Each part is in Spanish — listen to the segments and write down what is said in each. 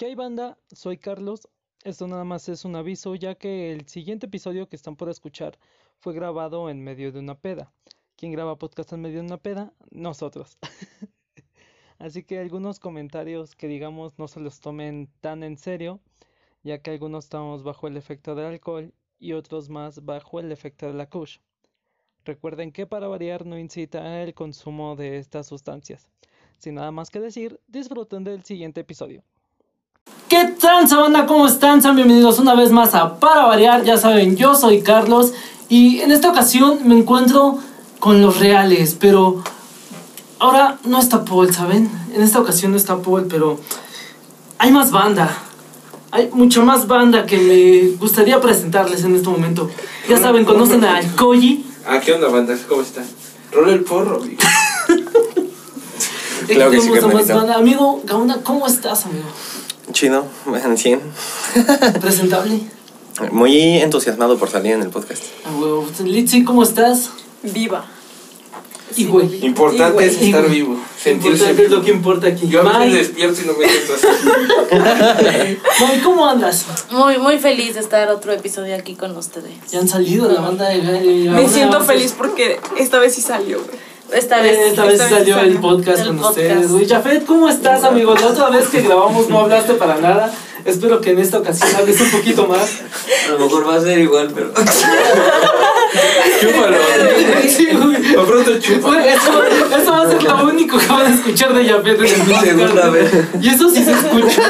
¿Qué hay banda? Soy Carlos. Esto nada más es un aviso ya que el siguiente episodio que están por escuchar fue grabado en medio de una peda. ¿Quién graba podcast en medio de una peda? Nosotros. Así que algunos comentarios que digamos no se los tomen tan en serio, ya que algunos estamos bajo el efecto del alcohol y otros más bajo el efecto de la kush. Recuerden que para variar no incita el consumo de estas sustancias. Sin nada más que decir, disfruten del siguiente episodio. ¿Qué tal, banda? ¿Cómo están? Sean bienvenidos una vez más a Para Variar. Ya saben, yo soy Carlos y en esta ocasión me encuentro con los reales, pero ahora no está Paul, ¿saben? En esta ocasión no está Paul, pero hay más banda. Hay mucha más banda que me gustaría presentarles en este momento. Ya saben, conocen a Koji. Ah, ¿qué onda, banda? ¿Cómo están? Rola el porro, amigo. Claro que sí, Amigo, Gauna, ¿cómo estás, amigo? Chido, en 100. Presentable. Muy entusiasmado por salir en el podcast. Ah, huevo. Litsi, ¿cómo estás? Viva. Y güey. Importante es estar vivo. Sentirse es lo que importa aquí. Yo a veces despierto y no me siento así. ¿cómo andas? Muy, muy feliz de estar otro episodio aquí con ustedes. Ya han salido la banda de... Me siento feliz porque esta vez sí salió, güey. Esta vez, esta vez salió el podcast con ustedes, güey. Jafet, ¿cómo estás, amigo? La otra vez que grabamos no hablaste para nada. Espero que en esta ocasión hables un poquito más. A lo mejor va a ser igual, pero. chúpalo. Sí, güey. Pronto chúpalo. Eso, eso va a ser lo único que van a escuchar de Jafet en el Segunda vez. Y eso sí se escuchó.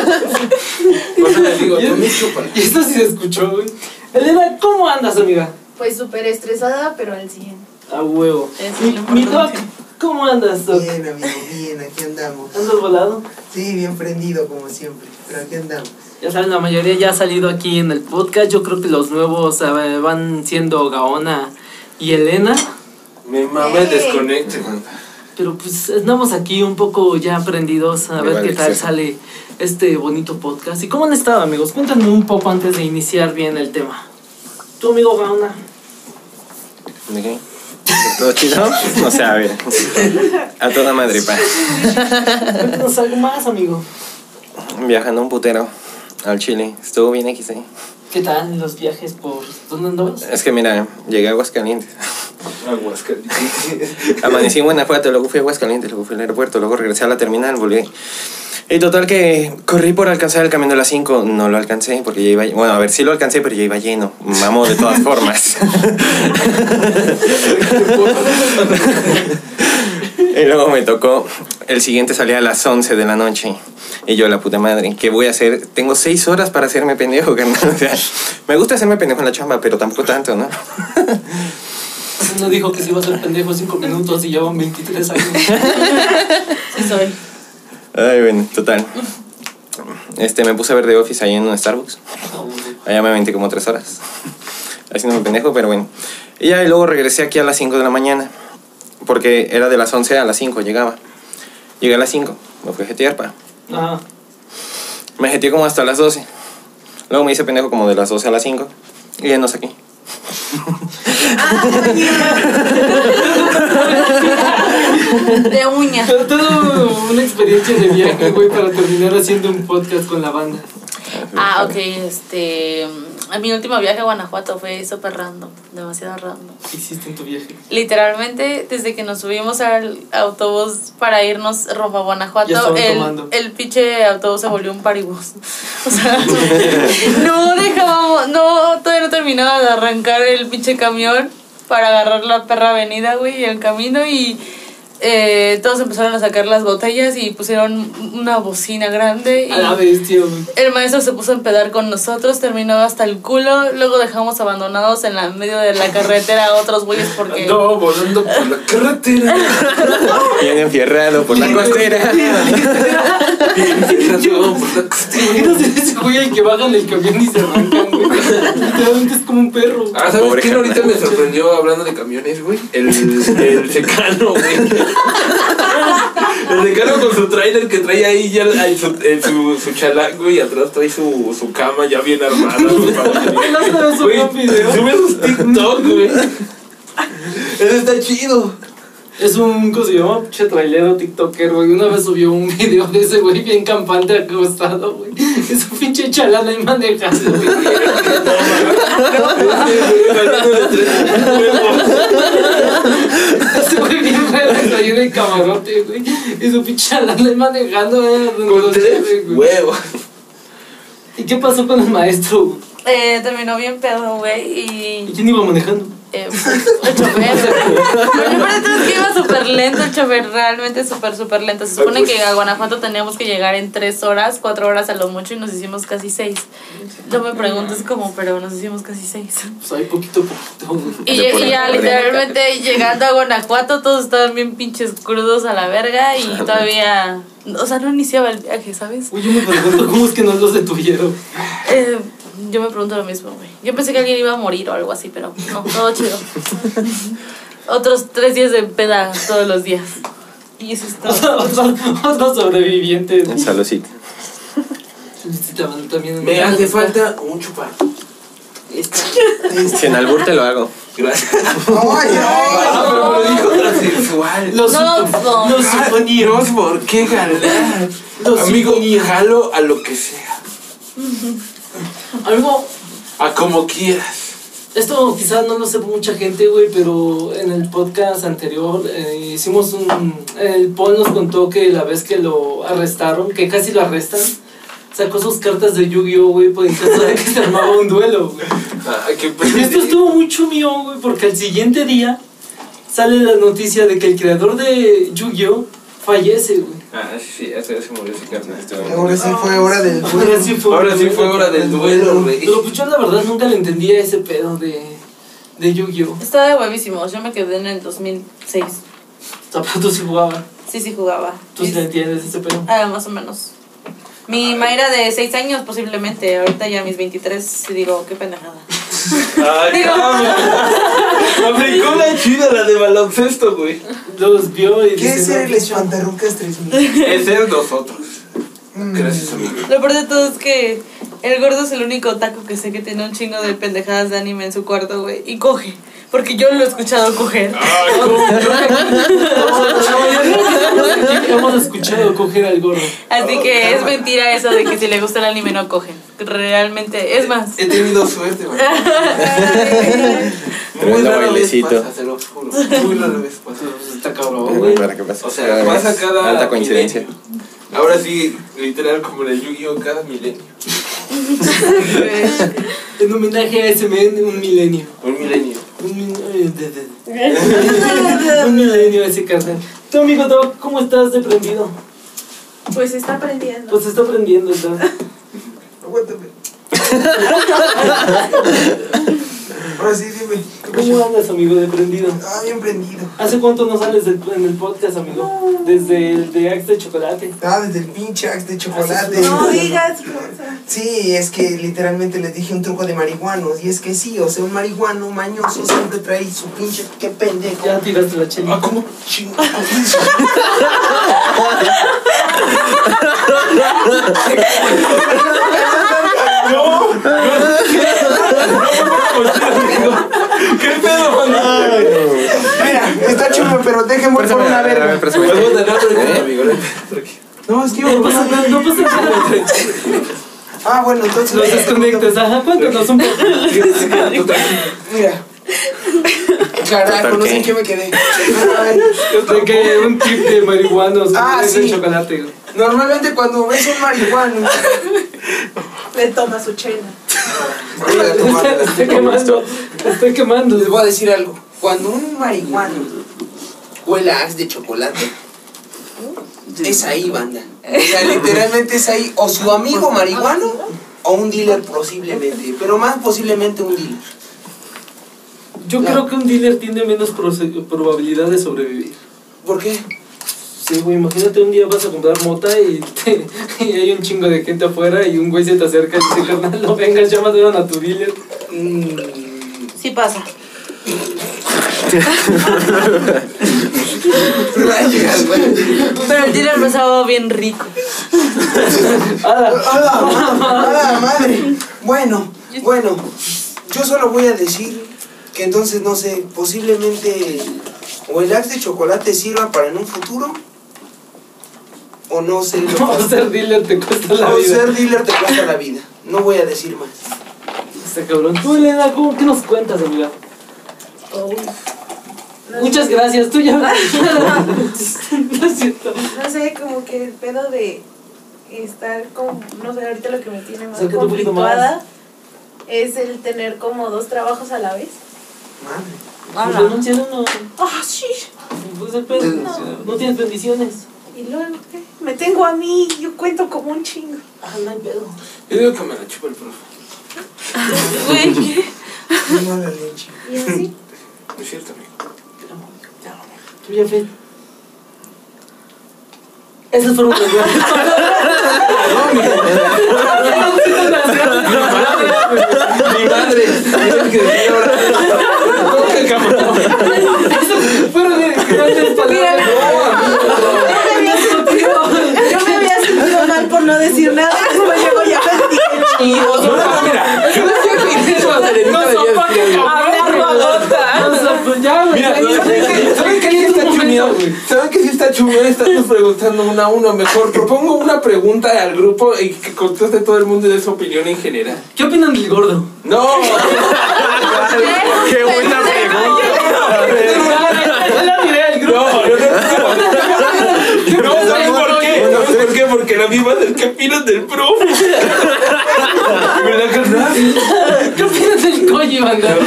Por eso les digo, tú chúpalo. Y eso sí se escuchó, güey. Elena, ¿cómo andas, amiga? Pues súper estresada, pero al 100. A huevo. Mi, Doc, ¿cómo andas, Doc? Bien, amigo, bien, aquí andamos. ¿Andas volado? Sí, bien prendido como siempre, pero aquí andamos. Ya saben, la mayoría ya ha salido aquí en el podcast. Yo creo que los nuevos van siendo Gaona y Elena. Mi mamá desconecte, Pero pues andamos aquí un poco ya aprendidos a ver qué tal sale este bonito podcast. ¿Y cómo han estado, amigos? Cuéntenme un poco antes de iniciar bien el tema. Tu amigo Gaona. ¿De qué? ¿Todo chido? O sea, a ver. A toda madre, pa. Cuéntanos algo más, amigo. Viajando un putero al Chile. Estuvo bien XD. ¿Qué tal los viajes por... ¿Dónde andabas? Es que mira, llegué a Aguascalientes. Aguascalientes. Amanecí en Guanajuato, luego fui a Aguascalientes, luego fui al aeropuerto, luego regresé a la terminal, volví. Y total que corrí por alcanzar el camino de las 5, no lo alcancé porque ya iba, bueno, a ver, sí lo alcancé, pero ya iba lleno, mamo de todas formas. y luego me tocó, el siguiente salía a las 11 de la noche. Y yo, la puta madre, ¿qué voy a hacer? Tengo 6 horas para hacerme pendejo, carnal. O sea, me gusta hacerme pendejo en la chamba, pero tampoco tanto, ¿no? No dijo que se iba a hacer pendejo 5 minutos y llevan 23 años. Sí soy. Ay, bueno, total. Este, me puse a ver The Office ahí en un Starbucks. Allá me aventé como tres horas. Haciéndome pendejo, pero bueno. Y ya, y luego regresé aquí a las 5 de la mañana. Porque era de las 11 a las 5, llegaba. Llegué a las 5, me fui a jetear, pa. Ajá. Me jeteé como hasta las 12. Luego me hice pendejo como de las 12 a las 5. Y ya no sé qué. De uña. Todo una experiencia de viaje, güey, para terminar haciendo un podcast con la banda. Ah, ok, este. Mi último viaje a Guanajuato fue súper random, demasiado random. ¿Qué hiciste en tu viaje? Literalmente, desde que nos subimos al autobús para irnos rumbo a Guanajuato, el, el pinche autobús se volvió un paribus. O sea, no dejábamos, no, todavía no terminaba de arrancar el pinche camión para agarrar la perra avenida, güey, y el camino y eh, todos empezaron a sacar las botellas y pusieron una bocina grande. Y a la bestia, El maestro se puso a empedar con nosotros, terminó hasta el culo. Luego dejamos abandonados en la medio de la carretera a otros güeyes porque. No, volando por la carretera. Bien enfierrado por la costera. Bien enfierrado por la costera. Ese güey el que bajan el camión y se arrancan, güey. Literalmente es como un perro. Ah, ¿sabes qué? Ahorita me sorprendió hablando de camiones, güey. El, el secano, güey. El decano con su trailer que trae ahí ya en su, en su, su chalango y atrás trae su, su cama ya bien armada. Güey, sube sus TikTok, güey. Eso está chido. Es un, ¿cómo se llama? Pinche trailero tiktoker, güey. Una vez subió un video de ese güey bien campante acostado, güey. Es un pinche chalana y manejando, güey. Ese güey bien feo ahí de camarote, güey. Y su pinche chalana y manejando, eh, Con tres huevos. ¿Y qué pasó con el maestro, güey? Eh, terminó bien pedo, güey, y... ¿Y quién iba manejando? Eh, el chofer, es que iba súper lento el chofer, realmente súper, súper lento. Se supone que a Guanajuato teníamos que llegar en tres horas, cuatro horas a lo mucho y nos hicimos casi seis. No me preguntes cómo, pero nos hicimos casi seis. Pues ahí poquito poquito. Y, y ya literalmente llegando a Guanajuato todos estaban bien pinches crudos a la verga y todavía... O sea, no iniciaba el viaje, ¿sabes? Uy, yo me pregunto cómo es que no los detuvieron. Eh, yo me pregunto lo mismo, güey. Yo pensé que alguien iba a morir o algo así, pero no, todo chido. Otros tres días de peda todos los días. Y eso es todo. otro, otro sobreviviente. Saludcita. También Me hace falta un chupar. Si en albur te lo hago. Gracias. Ay, ay. Pero me lo dijo transexual. Los, No, no. los. Dios, ¿por qué ganar? Los Amigo, jalo a lo que sea. Amigo, A como quieras. esto quizás no lo sepa mucha gente, güey, pero en el podcast anterior eh, hicimos un... El Paul nos contó que la vez que lo arrestaron, que casi lo arrestan, sacó sus cartas de Yu-Gi-Oh, güey, por en caso de que se armaba un duelo, güey. Ah, esto estuvo muy chumio, güey, porque al siguiente día sale la noticia de que el creador de Yu-Gi-Oh fallece, güey. Ah, sí, sí, ese se murió ese carnal. Ahora sí fue hora del Ahora sí fue, Ahora sí fue hora del duelo, güey. Pero pues yo la verdad nunca le entendía ese pedo de, de Yu-Gi-Oh. Estaba de huevísimos. Yo me quedé en el 2006. Zapatos sí jugaba. Sí, sí jugaba. Tú sí le entiendes ese pedo. Ah, más o menos. Mi Mayra de 6 años posiblemente. Ahorita ya mis 23 sí digo, qué pendejada. Ay, Digo- Aplicó la chida, la de baloncesto, güey. Los vio y ¿Qué dice, es "No, ser el qué chingón". espantarrucas 3000? Es ser nosotros. Mm. Gracias, amigo. Lo peor de todo es que el gordo es el único taco que sé que tiene un chingo de pendejadas de anime en su cuarto, güey. Y coge. Porque yo lo he escuchado coger. Ay, cómo. Hemos escuchado coger al gordo. Así que es mentira eso de que si le gusta el anime no cogen. Realmente, es más. He tenido suerte, güey. Muy vez bailecito. pasa, se lo juro. Muy rara vez pasa. Está cabrón, güey. O sea, pasa cada. Alta coincidencia. milenio. Ahora sí, literal, como en el Yu-Gi-Oh! cada milenio. En homenaje a ese men, un milenio. Un milenio. Un, de- un milenio ese carnal. Tu amigo Doc, ¿cómo estás de prendido? Pues está aprendiendo. Pues está prendiendo, Doc. Aguántame. Ahora sí, dime. ¿qué ¿Cómo andas, amigo de prendido? Ah, bien prendido. ¿Hace cuánto no sales del- en el podcast, amigo? Desde el de Axe de Chocolate. Ah, desde el pinche axe de chocolate. No digas cosas. Sí, es que literalmente les dije un truco de marihuanos. Y es que sí, o sea, un marihuano mañoso siempre trae su pinche. ¡Qué pendejo! Ya tiraste la chelita. Ah, ¿cómo? Chingados. ¿Qué pedo, Juan? Mira, está chulo, pero déjenme por una a ver, verga. Pues bueno, no. No, es que No pasa nada, no pasa nada. Ah, bueno, entonces. Los desconectes, ajá, cuéntanos un poco. Mira. Carajo, no sé en qué me quedé. De que un tip de marihuanos Ah, es sí. de chocolate. Normalmente cuando ves un marihuano. Le toma su chela. Voy a tomar- Estoy quemando, estoy quemando. Les voy a decir algo. Cuando un marihuano huele a axe de chocolate, es ahí, banda. O sea, literalmente es ahí. O su amigo marihuano o un dealer posiblemente. Pero más posiblemente un dealer. Yo creo que un dealer tiene menos probabilidad de sobrevivir. ¿Por qué? Sí, güey, imagínate un día vas a comprar mota y, te- y hay un chingo de gente afuera y un güey se te acerca y dice, carnal, no vengas, ya mataron a tu dealer. Mm, Sí pasa. rayas. Pero el dealer me bien rico. ¡Hala! ¡A la ma- a la madre! Bueno, bueno, yo solo voy a decir que entonces, no sé, posiblemente o el Axe de chocolate sirva para en un futuro o no ser O ser dealer te cuesta la o vida. ser dealer te cuesta la vida. No voy a decir más. Este cabrón. Tú, Elena, ¿cómo, ¿qué nos cuentas, amiga? Muchas gracias, tú ya. no es cierto. No sé, como que el pedo de estar como, no sé, ahorita lo que me tiene más conflictuada es el tener como dos trabajos a la vez. Madre. Pues renuncia a uno. Ah, sí. Pues el pedo. No tienes bendiciones. Y luego, ¿qué? Me tengo a mí, yo cuento como un chingo. Ah, no hay pedo. Yo digo que me la chupa el profe. Güey, ¿qué? Qué mala leche. Y así. No es cierto, amigo. Tú ya fe. Esas fueron las Mi. Yo me había sentido mal por no decir nada, después llego ya me dije, No, mira, yo decía que eso a Serenita debía decir algo. O sea, pues ya, güey. Mira, ¿saben qué sí está ¿Saben qué sí está chumido? Estamos preguntando una a uno. Mejor propongo una pregunta al grupo y que conteste todo el mundo y dé su opinión en general. ¿Qué opinan del gordo? No. Qué buena pregunta. Es la idea del grupo. No, yo no. No, ¿sabes por qué? ¿Sabes por qué? Porque la misma del que opinan del profe. ¿Verdad, carnal? ¿Qué opinas del Koji, banda?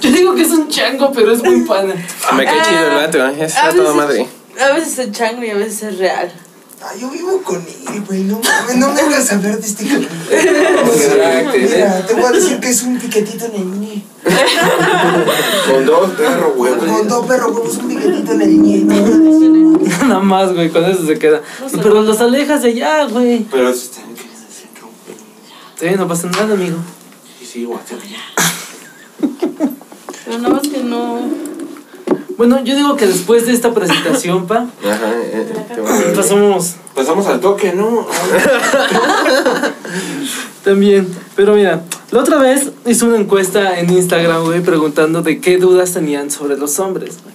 Yo digo que es un chango, pero es muy pana. Me cae chido el vato, ¿eh? Es A a toda madre. A veces es chango y a veces es real. Ah, yo vivo con él, güey. No mames, no me hagas hablar de este cabrón. Mira, te voy a decir que es un piquetito en el ñe. Con dos perros huevos. Con dos perros huevos, un piquetito en el ñe. Nada más, güey, con eso se queda. Pero los alejas de allá, güey. Pero queriendo hacer romper. Sí, no pasa nada, amigo. Sí, sí, guacho. Pero nada más que no. Bueno, yo digo que después de esta presentación, pa, Ajá, eh, bueno. pasamos Pasamos al toque, ¿no? también. Pero mira, la otra vez hice una encuesta en Instagram, güey, preguntando de qué dudas tenían sobre los hombres, güey.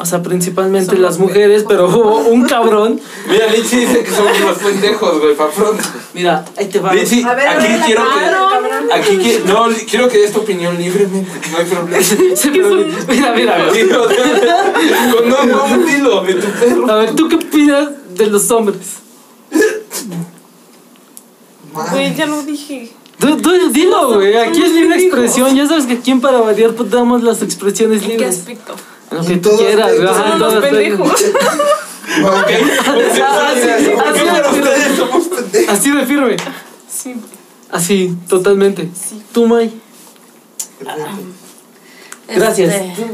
O sea, principalmente las mujeres, pero un cabrón. Mira, Lichi dice que somos unos pendejos, güey, pa' pronto. Mira, ahí te va. Lichi, A ver, a aquí ver, quiero que. Aquí qui- no, quiero que des tu opinión libremente, no hay problema. Sí, pero mira, mira, güey. Sí, o sea, con no, no, un dilo de tu perro. A ver, ¿tú qué opinas de los hombres? Güey, ya lo dije. Tú, tú dilo, güey. Aquí es libre expresión. Ya sabes que aquí en Para Variar pues, damos las expresiones ¿Qué libres. aspecto? Lo que tú quieras, Somos todos pendejos. Ah, sí, sí, ¿Por qué así, de firme. Sí. Así, totalmente. Tú, May. Gracias. Este,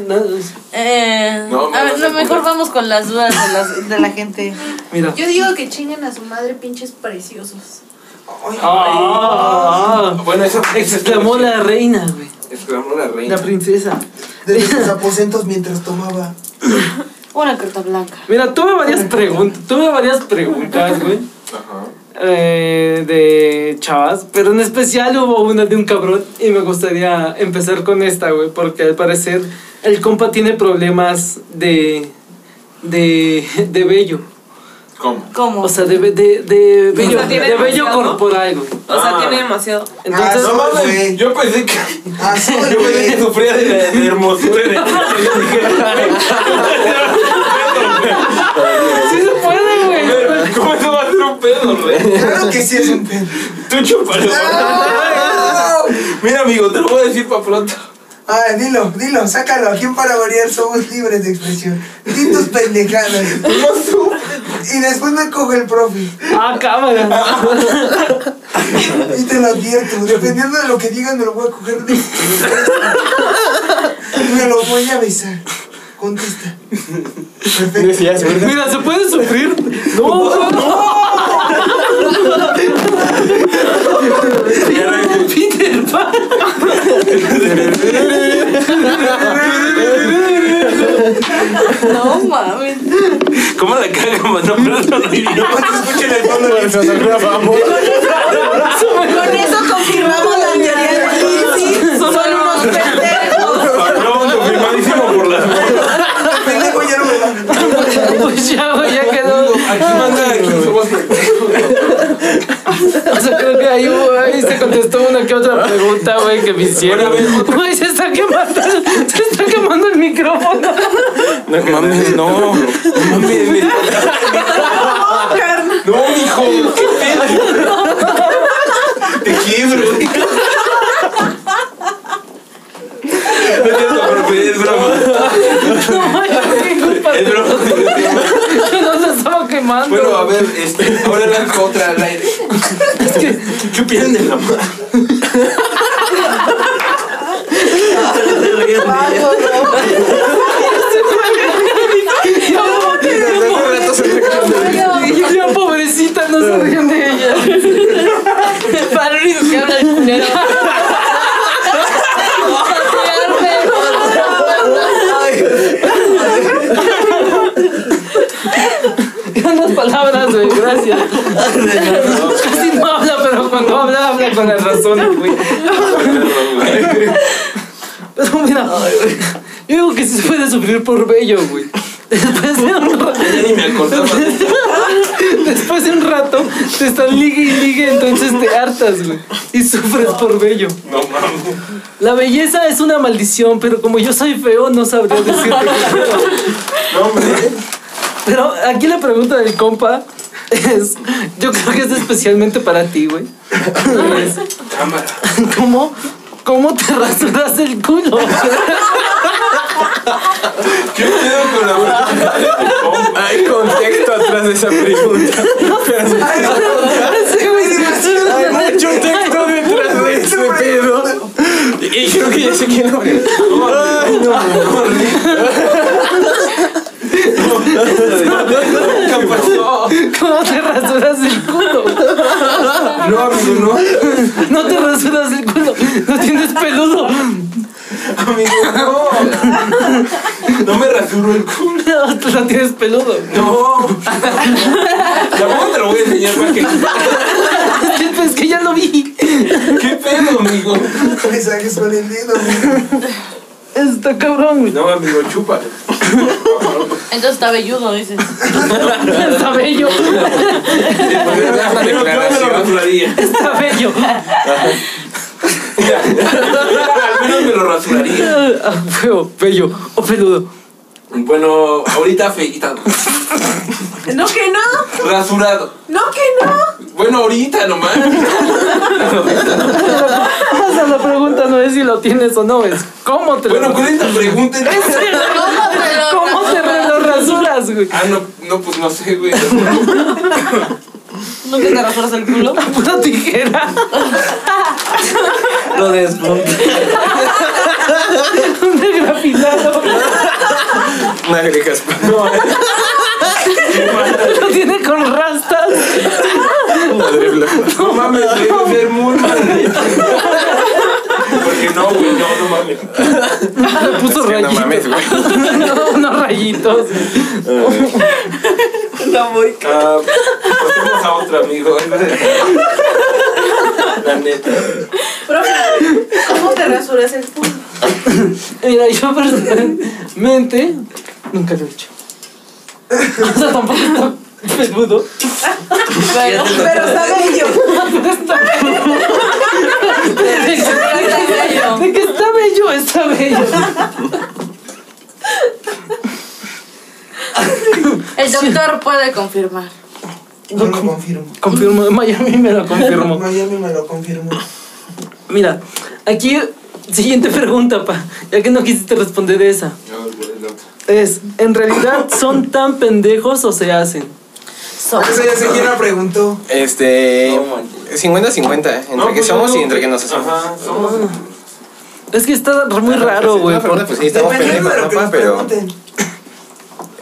eh, No, me a ver, no, mejor vamos con las dudas de, las, de la gente. Mira. Yo digo que chinguen a su madre, pinches preciosos. Ah, Bueno, eso exclamó la reina, güey. Exclamó la reina. La princesa. Desde sus aposentos mientras tomaba. Una carta blanca. Mira, tuve varias preguntas. Tuve varias preguntas, güey. Ajá. eh, de chavas, pero en especial hubo una de un cabrón y me gustaría empezar con esta, güey, porque al parecer el compa tiene problemas de de de vello, ¿Cómo? ¿Cómo? o sea, de de de vello, sea, tiene de demasiado. corporal, güey. O sea, Ah. tiene demasiado. Entonces, Ah, No mames, güey. yo pensé que. Ah, sí, Yo pensé que güey. sufría de, de hermosura. de- Yo dije, sí se puede, güey. ¿Cómo eso va a ser un pedo, güey? Claro que sí es un pedo. Tú chúpalo. Mira, amigo, te lo voy a decir para pronto. Ah, dilo, dilo, sácalo. Aquí en Para Variar somos libres de expresión. Di tus pendejadas. Y después me coge el profe. Ah, cámara. Y te lo advierto. Dependiendo de lo que digan, me lo voy a coger. de- Y me lo voy a besar. Contesta. Perfecto. Mira, se puede sufrir. No, no. Peter Pan. No mames. ¿Cómo la cagamos? No, pero no. Escuchen el fondo de Con eso confirmamos la teoría de Lizzy. Son unos pendejos. Patrón, confirmadísimo por las Pendejo ya, güey, ya quedó. Aquí manda, aquí somos O sea, creo que ahí, ahí se contestó una que otra pregunta, güey, que me hicieron. Güey, se está quemando, se está quemando el micrófono. No mames, no. No, mijo, qué pedo. Te quiebro. No es es broma. No, culpa. Es broma. Estaba quemando. Bueno, a ver, este, ahora lanza otra al aire. ¿Qué, qué opinan de la madre? Ya, pobrecita, no se ríen de ella. Para lo único que habla el culero. Palabras, güey, gracias. Casi no habla, pero cuando habla, habla con las razones, güey. Pero mira, yo digo que sí se puede sufrir por bello, güey. Después de un rato, después de un rato te están ligue y ligue, entonces te hartas, güey. Y sufres por bello. No mames. La belleza es una maldición, pero como yo soy feo, no sabría decirte. No, hombre. Pero aquí la pregunta del compa es, yo creo que es especialmente para ti, güey. ¿Cómo, ¿Cómo te rasuras el culo? ¿Qué pedo con la boca? Hay contexto atrás de esa pregunta. Hay mucho texto detrás de ese pedo. Y creo que ya sé quién lo Ay, no. ¿Qué pasó? ¿Cómo te rasuras el culo? No, amigo, no. No te rasuras el culo, no tienes peludo. Amigo, no. No me rasuro el culo. No, tú no tienes peludo. No. Tampoco te lo voy a enseñar para que. Es que, es que ya lo vi. ¿Qué pedo, amigo? Mensajes con el dedo. Está cabrón, güey. No, amigo, chupa. Entonces está velludo, dices. Está bello. Está bello. Al menos me lo rasuraría. Ah, Feo, bello o peludo. Bueno, ahorita feita. No que no, Rasurado. no que no. Bueno, ahorita nomás. O sea, la pregunta no es si lo tienes o no, es cómo te Bueno, lo con esta pregunta. ¿Cómo te lo ¿Cómo te lo rasuras, güey? Ah, no, no, pues no sé, güey. ¿Nunca te rasuras el culo? Una tijera. Lo despunta. Un degrafilado. Una grejas. Lo tiene con rastas. Una dribla. No mames, debe ser muy madre. Porque no, güey, no, no mames. Le puso Es que no rayitos. mames, güey. Unos rayitos. No voy. Ah, pasemos a otro amigo. La neta. Profe, ¿cómo te rasuras el culo? Mira, yo personalmente nunca lo he hecho. O sea, tampoco peludo. Pero, Pero está bello. De que está bello, está bello. el doctor puede confirmar. Yo lo confirmo. Confirmo, Miami me lo confirmó. Miami me lo confirmó. Mira, aquí, siguiente pregunta, pa. Ya que no quisiste responder esa. Es, ¿en realidad son tan pendejos o se hacen? Eso ya sé quién la preguntó. Este. No, manches. 50-50. Entre No, que pues, somos y entre que nos hacemos. Ajá, somos. Es que está muy raro, güey. Pero, pues sí, estamos pendejos, pero.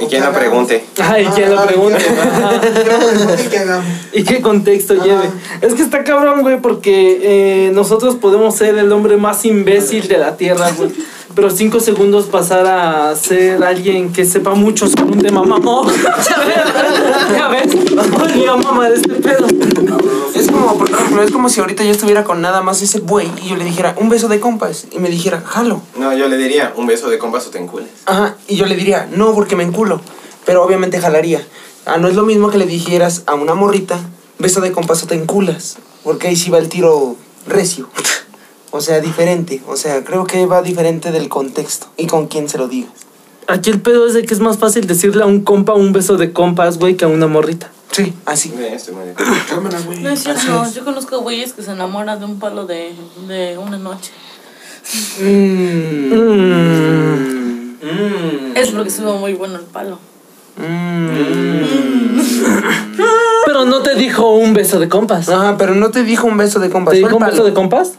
Y quien la pregunte. ¿quién pregunte? Que lo pregunten que hagamos. ¿Y qué contexto lleve? Es que está cabrón, güey, porque eh, nosotros podemos ser el hombre más imbécil de la tierra, güey. Pero cinco segundos pasar a ser alguien que sepa mucho sobre un tema mamón. ya ves, volví a mamar este pedo. Es como, por ejemplo, es como si ahorita yo estuviera con nada más ese güey y yo le dijera un beso de compas y me dijera, jalo. No, yo le diría un beso de compas o te encules. Ajá, y yo le diría, no, porque me enculo. pero obviamente jalaría. Ah, no es lo mismo que le dijeras a una morrita, beso de compás o te enculas, porque ahí sí va el tiro recio. O sea, diferente. O sea, creo que va diferente del contexto y con quién se lo digas. Aquí el pedo es de que es más fácil decirle a un compa un beso de compas, güey, que a una morrita. Sí, así. Cámara, güey. No es cierto, yo conozco güeyes que se enamoran de un palo de, de una noche. Mm. Mm. Es porque estuvo muy bueno el palo. Pero no te dijo un beso de compas. Ajá, pero no te dijo un beso de compas. ¿Te dijo un beso de compas?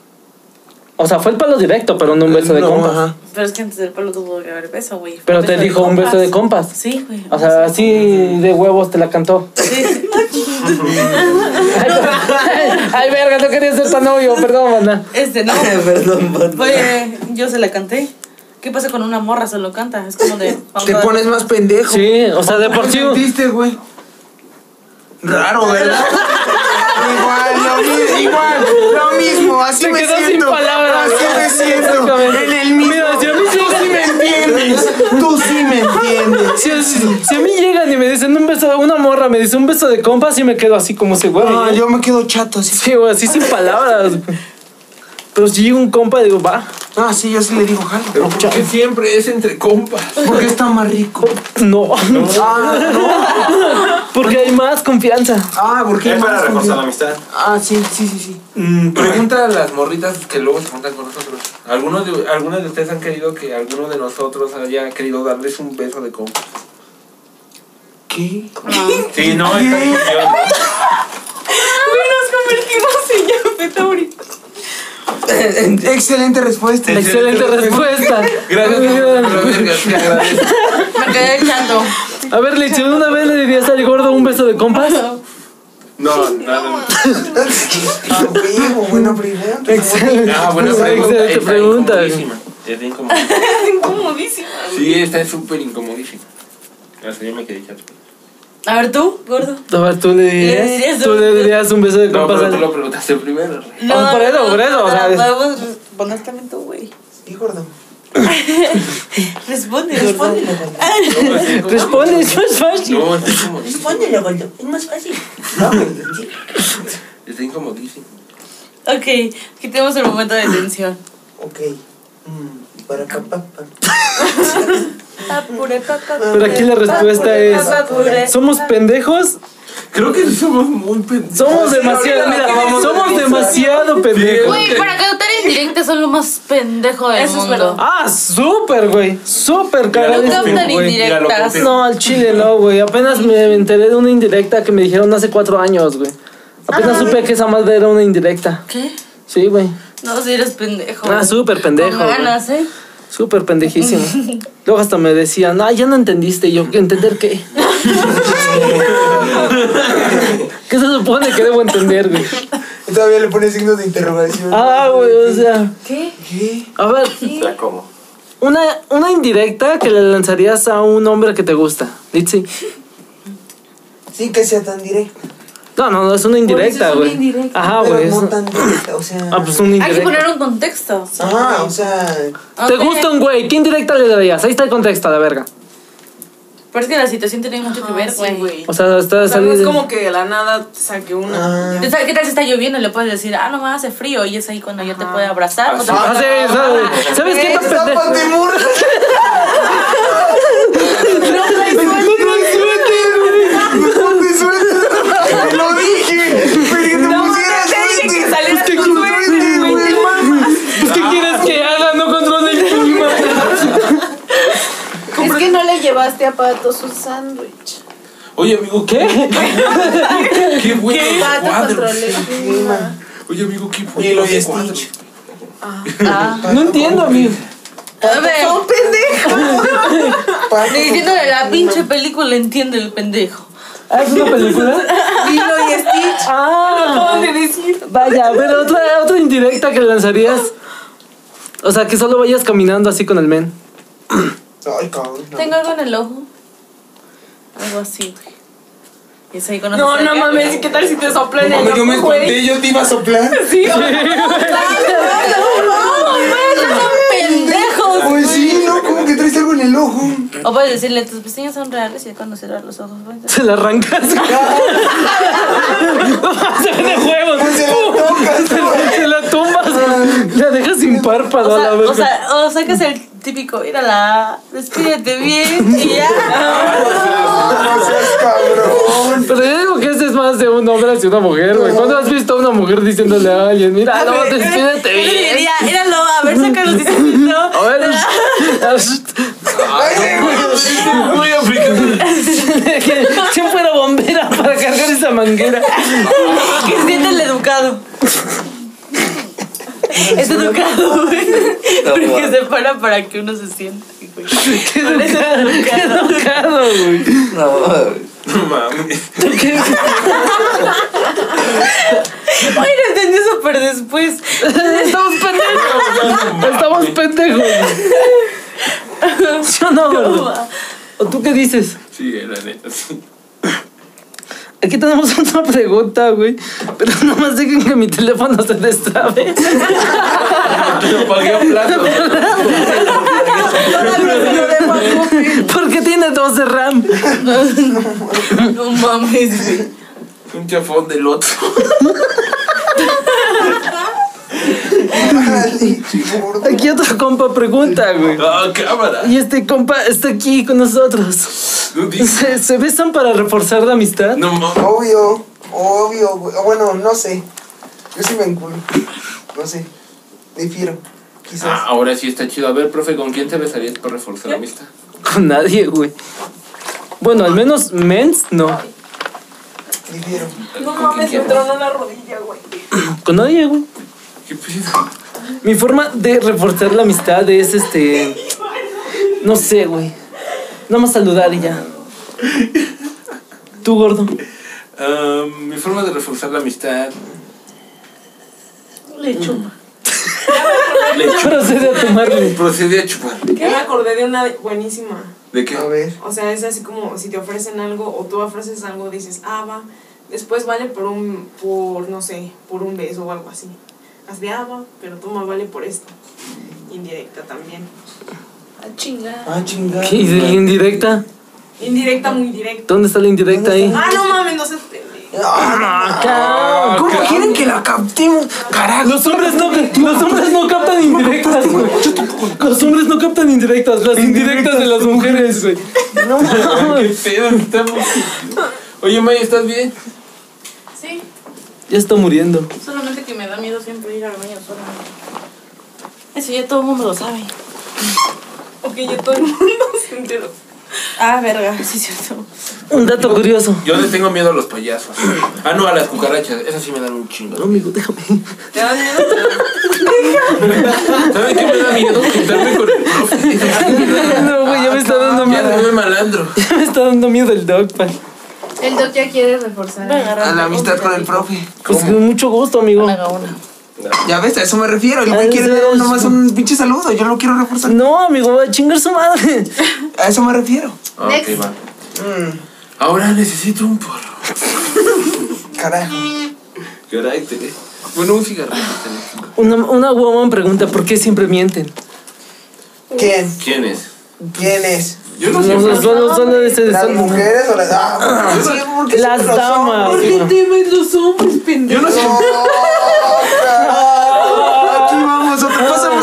O sea, fue el palo directo, pero no un beso de No, compas. ajá. Pero es que antes del palo tuvo que haber beso, güey. Pero Beso te dijo un beso de compas. Sí, güey. O sea, así de huevos te la cantó. Sí. Ay, verga, no quería ser tan novio, perdón, banda. Este, no. Perdón, Batman. Fue, yo se la canté. ¿Qué pasa con una morra se lo canta? Es como de. Te pones más pendejo. Sí, o sea, de por sí. sentiste, güey? Raro, ¿verdad? Igual, lo mismo, igual, lo mismo, así me quedó sin siento. palabras. Así me siento. En el mismo. Mira, si a mí Tú sí me entiendes. Tú sí me entiendes. Si, si- si a mí llegan y me dicen un beso, una morra me dice un beso de compas y me quedo así como ese güey. Ah, yo me quedo chato así. Sí, güey, así sin palabras. Pero si llega un compa, digo, va. Ah, sí, yo sí le digo jalo. Pero ¿por qué siempre es entre compas? Porque está más rico. No. Ah, no. Porque hay más confianza. Ah, porque Es para más reforzar la confianza? amistad. Ah, sí, sí, sí, sí. Mm, pregunta a las morritas que luego se juntan con nosotros. ¿Algunos de, ¿Algunos de ustedes han querido que alguno de nosotros haya querido darles un beso de compas? ¿Qué? Sí, no, está bien. Güey, nos convertimos en ya ahorita. Excelente respuesta. Excelente respuesta. Gracias. Me quedé echando. A ver, Leche, ¿una vez le dirías al gordo un beso de compas? No, no, no. Ah, buena pregunta. Ah, buena pregunta. Excelente pregunta. incomodísima. Está incomodísima. Incomodísima. Sí, está súper incomodísima. Hasta yo me quedé chato. A ver, tú, gordo. A ver, tú le dirías, Le dirías tú un- le dirías un beso de No, compas pero tú lo preguntaste primero. rey. Ah, por eso, por eso, o sea, es- Podemos responder también tú, güey. Sí, gordo. Responde, responde. gordo. No, está incomodísima. Responde, es fácil. No, está gordo. Es más fácil. No. Está incomodísima. Ok, quitemos el momento de tensión. Ok. Mm, para pa, pa, pa. Pero aquí la respuesta es: ¿somos pendejos? Creo que somos muy pendejos. Somos demasiado, mira, somos demasiado pendejos. Güey, para cantar en directo son lo más pendejo del Eso es mundo. verdad. Ah, súper, güey. Súper No cagadísimo, captan güey. indirectas. No, al chile no, güey. Apenas me enteré de una indirecta que me dijeron hace cuatro años, güey. Apenas supe que esa madre era una indirecta. ¿Qué? Sí, güey. No, si eres pendejo. Ah, súper pendejo, Con ganas, ¿eh? Súper pendejísimo. Luego hasta me decían, ah, ya no entendiste. Y yo, ¿entender qué? ¿Qué se supone que debo entender, güey? Todavía le pone signos de interrogación. Ah, güey, o sea. ¿Qué? ¿Qué? A ver, Ya como. una, una indirecta que le lanzarías a un hombre que te gusta. Litzy. Sí, que sea tan directa. No, no, no, es una indirecta, es una güey. indirecta. Ajá, Ah, güey. es- no tan directa, o sea. Ah, pues una Hay que indirecta. poner un contexto. Ajá, o sea. ¿Te gusta un güey? ¿Qué indirecta le darías? Ahí está el contexto, la verga. Pero es que la situación tiene mucho que Ah, ver, güey. O sea, está O sea, no es como que de la nada te saque una. Ah. ¿Qué tal, qué tal si está lloviendo y le puedes decir, ah, no me hace frío? Y es ahí cuando ya te puede abrazar. Ah, sí, ¿sabes? ¿Sabes qué llevaste a Pato su sándwich. Oye, amigo, ¿Qué? qué Pato cuadros. controla el clima. Oye, amigo, qué Lilo buenos y. Stitch. No entiendo, amigo. A ver, ¡Son pendejos! Pato diciéndole la pinche película entiende el pendejo. ¿Ah, ¿Es una película? Lilo y Stitch. Ah, Acaban de decir. vaya, pero otra, otra indirecta que lanzarías. O sea, que solo vayas caminando así con el men. Ay, cabrón. no. Tengo algo en el ojo. Algo así, güey. Y es ahí cuando No, se no mames, ¿qué tal si te soplan en el Mami, yo me ojo, espanté, yo te iba a soplar. Sí, ¡No, güey, no son pendejos! Pues sí, ¿no? Como que traes algo en el ojo. O puedes decirle, tus pestañas son reales y cuando cierras los ojos, güey. Se la arrancas. se de huevos. Se la tumbas. La dejas sin párpado O a la sea, o verga. sea, o sacas el típico, mírala, despídete bien y ya. No seas cabrón. Pero yo digo que este es más de un hombre hacia una mujer, güey. ¿Cuándo has visto a una mujer diciéndole a alguien, mira, no, despídete Yo le bien? diría, míralo, a ver, saca los diseñitos. A ver. Muy. ¿quién fuera bombera para cargar esa manguera? Que siente el educado. Es educado, güey. Porque se para para que uno se sienta. güey. Qué educado, qué educado, güey. No mames. Ay, lo entendí súper después. Estamos pendejos. Estamos pendejos. ¿Sí o no? ¿O tú qué dices? Sí, la neta, sí. Aquí tenemos otra pregunta, güey. Pero nomás dejen que mi teléfono se destrabe. Lo pagué a plato. Porque tiene 12 RAM. No mames, güey. Un chafón del otro. Aquí otro compa pregunta, güey. Ah, cámara. Y este compa está aquí con nosotros. No. ¿Se, se besan para reforzar la amistad? No mames. Obvio, obvio, güey. Bueno, no sé. Yo sí me enculo. No sé. Difiero. Quizás. Ah, ahora sí está chido. A ver, profe, ¿con quién te besarías para reforzar la amistad? Con nadie, güey. Bueno, al menos mens, no. Difiero. No mames, me tronó la rodilla, güey. Con nadie, güey. ¿Qué pedo? Mi forma de reforzar la amistad es este. No sé, güey. Nada más saludar y ya. Tú, gordo. Mi forma de reforzar la amistad. Le chupa. Le chupo. Procede a tomarle. Procede a chupar. Que me acordé de una buenísima. ¿De qué? A ver. O sea, es así como si te ofrecen algo o tú ofreces algo, dices, ah, va. Después vale por un, por, no sé, por un beso o algo así. Haz de ah, va, pero toma, vale por esto. Indirecta también. A chingar. Ah, chingada. ¿Qué? ¿Y de la indirecta? Indirecta, muy directa. ¿Dónde está la indirecta ahí? Ah, no mames, no seas pendejo. Ah, ¿Cómo quieren que la captemos? Carajo. Los hombres no, los hombres no captan indirectas, güey. Los hombres no captan indirectas, las indirectas de las mujeres, güey. No ¿Qué mames. pedo? Estamos... Oye, Maya, ¿estás bien? Sí, Ya está muriendo. solamente que me da miedo siempre ir al baño sola. Eso ya todo el mundo lo sabe. Ok, ya todo el mundo se enteró. Ah, verga, sí es cierto. Un dato curioso. Yo le tengo miedo a los payasos. Ah, no, a las cucarachas. Esas sí me dan un chingo. No, amigo, déjame. ¿Te da miedo? ¿Sabes qué me da miedo? Juntarme con el profe. No, güey, ya me está dando Ya miedo. no me malandro. Ya me está dando miedo el dogpan. El doc ya quiere reforzar. A la amistad con el profe. Pues con mucho gusto, amigo. Haga una. Ya ves, a eso me refiero. El güey Ah, quiere dar nomás un pinche saludo. Yo lo quiero reforzar. No, amigo, va a chingar su madre. A eso me refiero. Ah, Next. ok, va. Mm, Ahora necesito un porro. carajo. Carácter. Bueno, un cigarrillo. Una, una woman pregunta por qué siempre mienten. ¿Quién? ¿Quién es? ¿Quién es? Yo no sé. solo, solo ese ¿Las son- mujeres o las damas? Porque Las los damas. hombres. güey. te ves los hombres, pendejo? Yo no sé.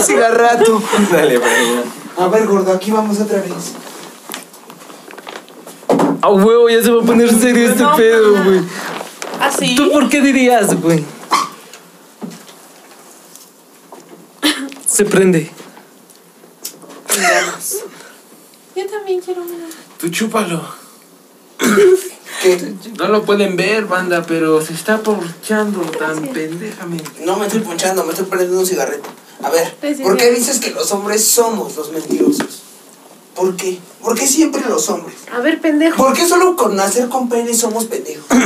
Un cigarrato. Dale, Brian. A ver, gordo, aquí vamos otra vez. A huevo, ya se va a poner serio este No, pedo, güey. ¿Ah, sí? ¿Tú por qué dirías, güey? Se prende. Yo también quiero una. Tú chúpalo. ¿Qué? No lo pueden ver, banda, pero se está porchando tan pendejamente. No me estoy ponchando, me estoy prendiendo un cigarrito. A ver, ¿por qué dices que los hombres somos los mentirosos? ¿Por qué? ¿Por qué siempre los hombres? A ver, pendejo. ¿Por qué solo con nacer con pene somos pendejos?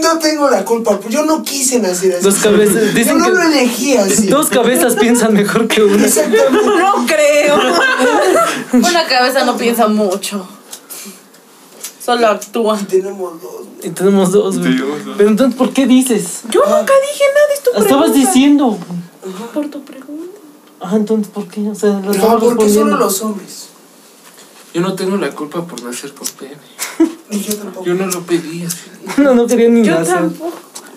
No tengo la culpa, yo no quise nacer así. Dos cabezas. Yo no lo elegí así. dos cabezas piensan mejor que una. Exactamente. No creo. Una cabeza no piensa mucho. Solo actúa. Tenemos dos. Y tenemos dos, güey. Pero entonces, ¿por qué dices? Yo nunca dije nada, es tu Estabas pregunta. diciendo. Por tu pregunta. Ah, entonces, ¿por qué? O sea, lo No, porque solo los hombres. Yo no tengo la culpa por nacer con pene. yo tampoco. Yo no lo pedí así. No, no quería ni Yo nacer. tampoco.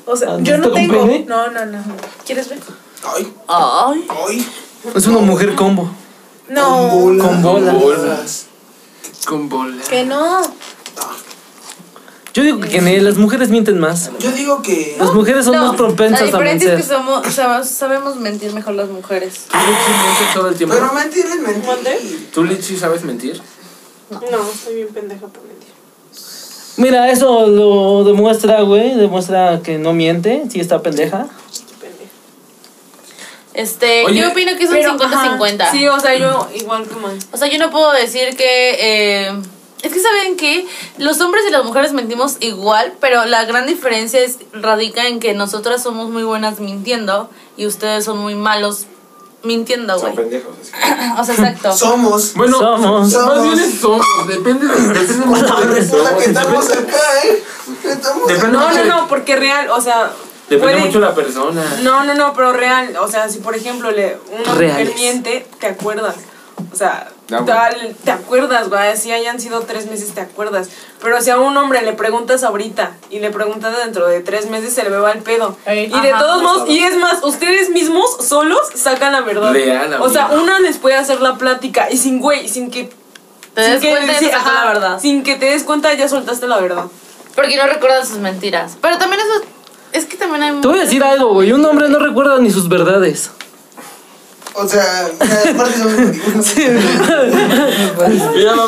O sea, Ah, yo no ¿está con tengo. pene? No, no, no. ¿Quieres ver? Ay, Ay. ay. Es una mujer combo. No. Con bolas. bolas. Con bola. Que no. Yo digo que las mujeres mienten más. Yo digo que. Las mujeres son más La propensas a diferencia mentir. es que somos, sab- sabemos mentir mejor las mujeres. ¿Tú, Lichi, mientes todo el tiempo? Pero mentir es mentir. ¿Tú, Lichi, sabes mentir? No, estoy bien pendeja para mentir. Mira, eso lo demuestra, güey. Demuestra que no miente, sí está pendeja. Pendeja. Este, Oye, yo opino que es un Pero, ajá, 50-50. Sí, o sea, yo igual que man. O sea, yo no puedo decir que... eh, es que saben que los hombres y las mujeres mentimos igual, pero la gran diferencia es, radica en que nosotras somos muy buenas mintiendo y ustedes son muy malos mintiendo, Son güey. pendejos. así. O sea, exacto. Somos. Bueno, Somos. más bien es somos. Depende, depende mucho de que estamos acá, ¿eh? Estamos Depende No, no, de- no, porque real, o sea. Depende puede- mucho de la persona. No, no, no, pero real. O sea, si por ejemplo le, una mujer miente, te acuerdas. O sea, Ah, tal, te acuerdas, güey. Si hayan sido tres meses, te acuerdas. Pero si a un hombre le preguntas ahorita y le preguntas dentro de tres meses, se le va el pedo. Ey. Y de todos modos, y es más, ustedes mismos solos sacan la verdad. Leal, o sea, una les puede hacer la plática y sin güey, sin que. Te sin des que- cuenta sí, ajá, la verdad. Sin que te des cuenta, ya soltaste la verdad. Porque no recuerdan sus mentiras. Pero también eso... Es que también hay... Te voy a decir algo, güey. Un hombre no recuerda ni sus verdades. O sea, aparte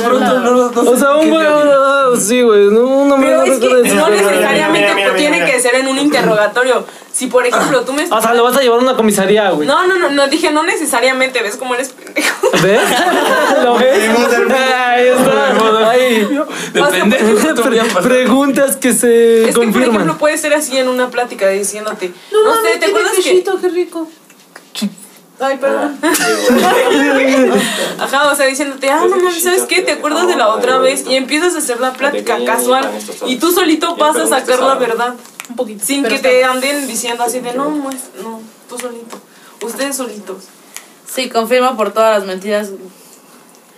pronto, no, no, no O sea, un güey. ah, Sí, güey. no, Un hombre Pero no es que ni sus no necesariamente tiene que ser en un interrogatorio. Si por ejemplo tú me O sea, lo vas a llevar a una comisaría, güey. No, no, no, no dije no necesariamente, ves cómo eres pendejo. ¿Ves? ¿Lo ves? Ahí está. Ahí. Depende. ya. Preguntas que se Es que por confirman. ejemplo puede ser así en una plática diciéndote, no, sé, ¿te acuerdas que qué rico. Ay, perdón. Ajá, o sea, diciéndote, ah, no mames, ¿sabes qué? ¿Te acuerdas de la otra vez? Y empiezas a hacer la plática casual y tú solito vas a sacar la verdad. Un poquito. Sin que te anden diciendo así de, no, pues, no, tú solito. Ustedes solitos. Sí, confirmo por todas las mentiras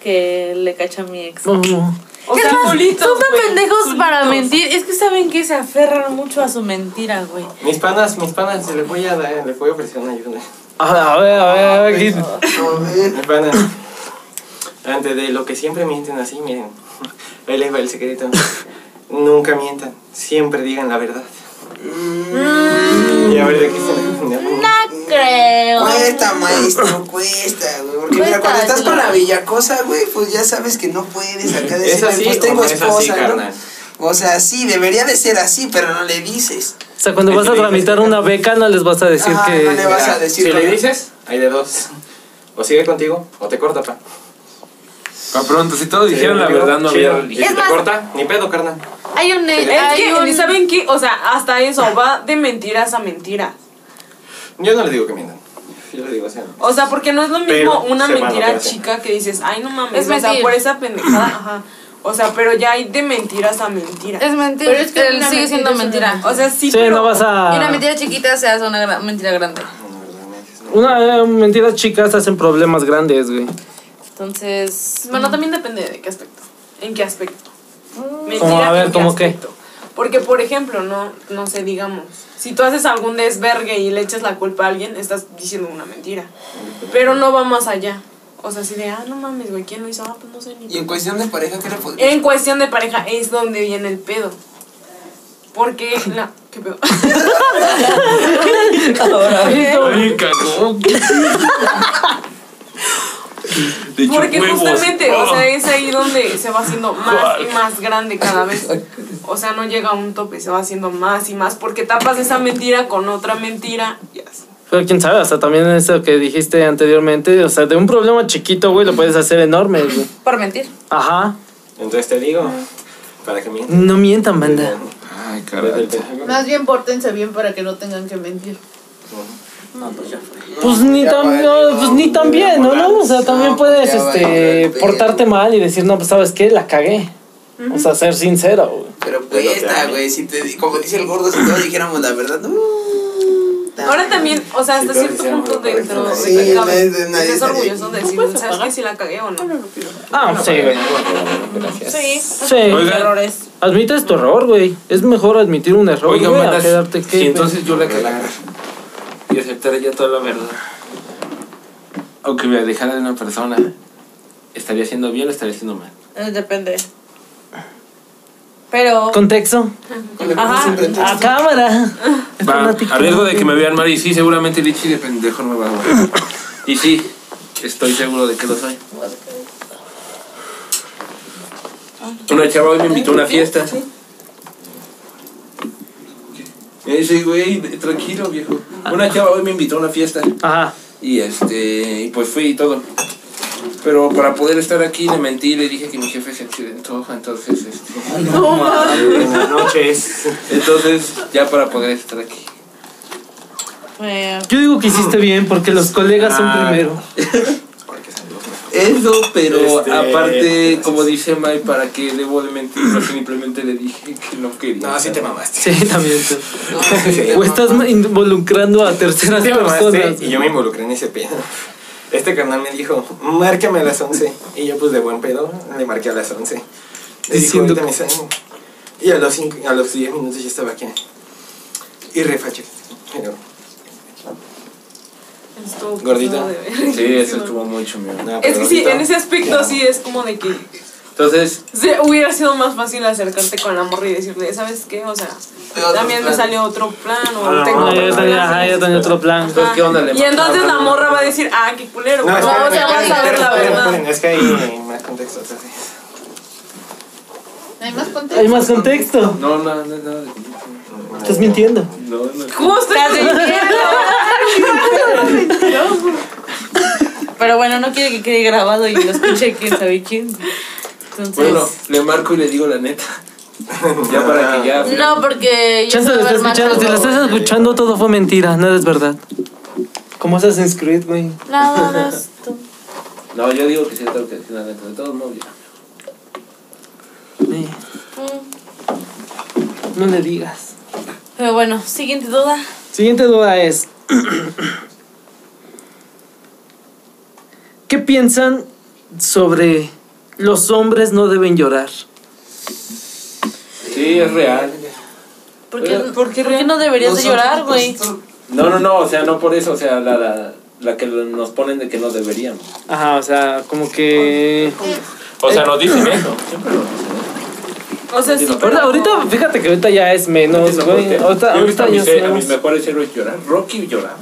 que le cacha a mi ex. No. O Es sea, más, solitos. son tan güey, pendejos para mentir. Es que saben que se aferran mucho a su mentira, güey. Mis panas, mis panas, les voy a dar, les voy a ofrecer una ayuda. A a ver, a ver, aquí. A ver. Antes de lo que siempre mienten así, miren, ahí les va el secreto. Nunca mientan, siempre digan la verdad. Y a ver de qué se No creo. Cuesta, maestro, cuesta, güey. Porque mira, Cuesta, cuando estás con la bellacosa, güey, pues ya sabes que no puedes acá ¿Es decir, pues o tengo no es así, esposa, ¿no? carnal? O sea, sí, debería de ser así, pero no le dices. O sea, cuando vas a tramitar una beca, no les vas a decir que. no le vas a decir si le dices, hay de dos. O sigue contigo o te corta, pa. Pa' pronto, si todos Sí, dijeran la verdad, no había Y si Es te más- corta, ni pedo, carnal. Hay un... Es hay que, un- ¿saben qué? O sea, hasta eso va de mentiras a mentiras. Yo no les digo que mientan. Yo les digo, o sea, O sea, porque no es lo mismo Pero una mentira chica que dices, ay, no mames, Es o sea, por esa pendejada, ajá. O sea, pero ya hay de mentiras a mentiras. Es mentira. Pero es que Él sigue mentira siendo mentira. O sea, sí, Sí, pero... no vas Y una a. mentira chiquita se hace una gra- mentira grande. Una eh, mentira chicas hacen problemas grandes, güey. Entonces... Bueno, también depende de qué aspecto. ¿En qué aspecto? Como, a ver, ¿en ¿cómo qué? aspecto? Porque, por ejemplo, no, no sé, digamos, si tú haces algún desvergue y le echas la culpa a alguien, estás diciendo una mentira. Pero no va más allá. O sea, así de, ah, no mames, güey, ¿quién lo hizo? Ah, pues no sé ni. Y en cuestión de pareja, ¿qué le podrías En cuestión de pareja es donde viene el pedo. Porque la. ¿Qué pedo? Ay, cagó. De hecho, Porque justamente, o Oh. sea, es ahí donde se va haciendo más y más grande cada vez. O sea, no llega a un tope, se va haciendo más y más. Porque tapas esa mentira con otra mentira y así. Pero quién sabe, hasta también eso que dijiste anteriormente, o sea, de un problema chiquito, güey, lo puedes hacer enorme, güey. Por mentir. Ajá. Entonces te digo, para que mientan. No mientan, banda. Ay, caray. Más bien pórtense bien para que no tengan que mentir. No, pues ya fue. Pues ni ya tan, no, pues ni tan bien, ¿no? O sea, también puedes, este, portarte mal y decir, no, pues, ¿sabes qué? La cagué. O sea, ser sincero, güey. Pero cuesta, güey. Si te, como dice el gordo, si todos dijéramos la verdad. no. Ahora también o sea, hasta cierto punto dentro de Sí, que cabe, nadie- nadie estés se- orgulloso de decir, ¿sabes qué? Si la cagué o no. Ah, sí, güey. Sí. Sí. Errores. Admites tu error, güey. Es mejor admitir un error, Oigan, güey, a bandas, quedarte que... si entonces yo la cagara y aceptara ya toda la verdad, aunque me alejara de una persona, ¿estaría haciendo bien o estaría haciendo mal? Eh, Depende. Pero. Contexto. Ajá. A cámara. Va, a riesgo de que me vean mal y sí, seguramente Lichi de pendejo no me va a ver. Y sí, estoy seguro de que lo soy. Una chava hoy me invitó a una fiesta. Ese güey, tranquilo viejo. Una chava hoy me invitó a una fiesta. Ajá. Y este, y pues fui y todo. Pero para poder estar aquí le mentí y le dije que mi jefe se accidentó, entonces este. Buenas noches. Entonces, ya para poder estar aquí. Yo digo que hiciste bien porque los colegas son Ah. primero. Eso, pero Este, aparte, como dice Mai, para que debo de mentir, no simplemente le dije que no quería. No, sí te mamaste. Sí, también tú. O estás involucrando a terceras Sí te mamaste personas. y yo me involucré en ese pedo. Este carnal me dijo, márcame a las 11. Y yo, pues de buen pedo, le marqué a las 11. Le Diciendo dijo, "Ahorita me salen". Y a los, cinco, a los 10 minutos ya estaba aquí. Y refache. Pero, Estuvo Gordita. pasado de ver. Sí, eso estuvo mucho, mío. no, Es que sí, en ese aspecto sí es como de que Entonces, sí, hubiera sido más fácil acercarte con la morra y decirle, ¿sabes qué? O sea, Tengo también me salió otro plan o Ah, tengo No, otro yo plan. tenía, ajá, yo tenía otro plan. Entonces, ¿qué onda? Le Y entonces la morra va a decir, ah, qué culero. No, pero esperen, o sea, vas a ver la esperen, verdad. esperen, Es que hay más contexto. Hay más contexto. Hay más contexto. No, no, no, nada de Estás mintiendo. No, no. Justo Pero bueno, no quiere que quede grabado y lo escuche quién sabe quién. Entonces. Bueno, le marco y le digo la neta. Ya para que ya. no, porque yo lo estás escuchando. Si lo estás escuchando, todo fue mentira. Nada es verdad. Como Assassin's Creed, güey. Nada. No, yo digo que sí tengo que decir la neta. De todos modos, ya. Eh, No le digas. Pero bueno, siguiente duda. Siguiente duda es. ¿Qué piensan sobre los hombres no deben llorar? Sí, es real. ¿Por qué, Pero, ¿por qué, no deberías de llorar, güey? No, no, no, o sea, no por eso, o sea, la, la, la que nos ponen de que no deberíamos. Ajá, o sea, como que. O sea, nos dicen eso. Siempre lo dicen. O sea, sí, Ahorita, ahorita, fíjate que ahorita ya es menos, güey. Ahorita, ahorita a mis, es a mis mejores héroes llorar. Rocky lloraba.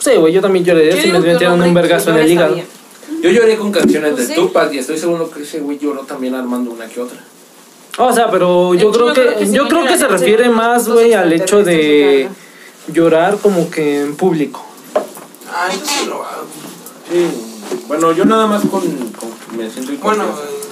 Sí, güey, yo también lloré. Yo Si me metieron un vergazo en el hígado. Yo lloré con canciones Pues de sí. Tupac y estoy seguro que ese güey lloró también armando una que otra. O sea, pero yo hecho, creo yo que, creo que sí yo creo que se refiere más, güey, al hecho de llorar como que en público. Ay, sí lo hago. Sí. Bueno, yo nada más con, con me siento Bueno,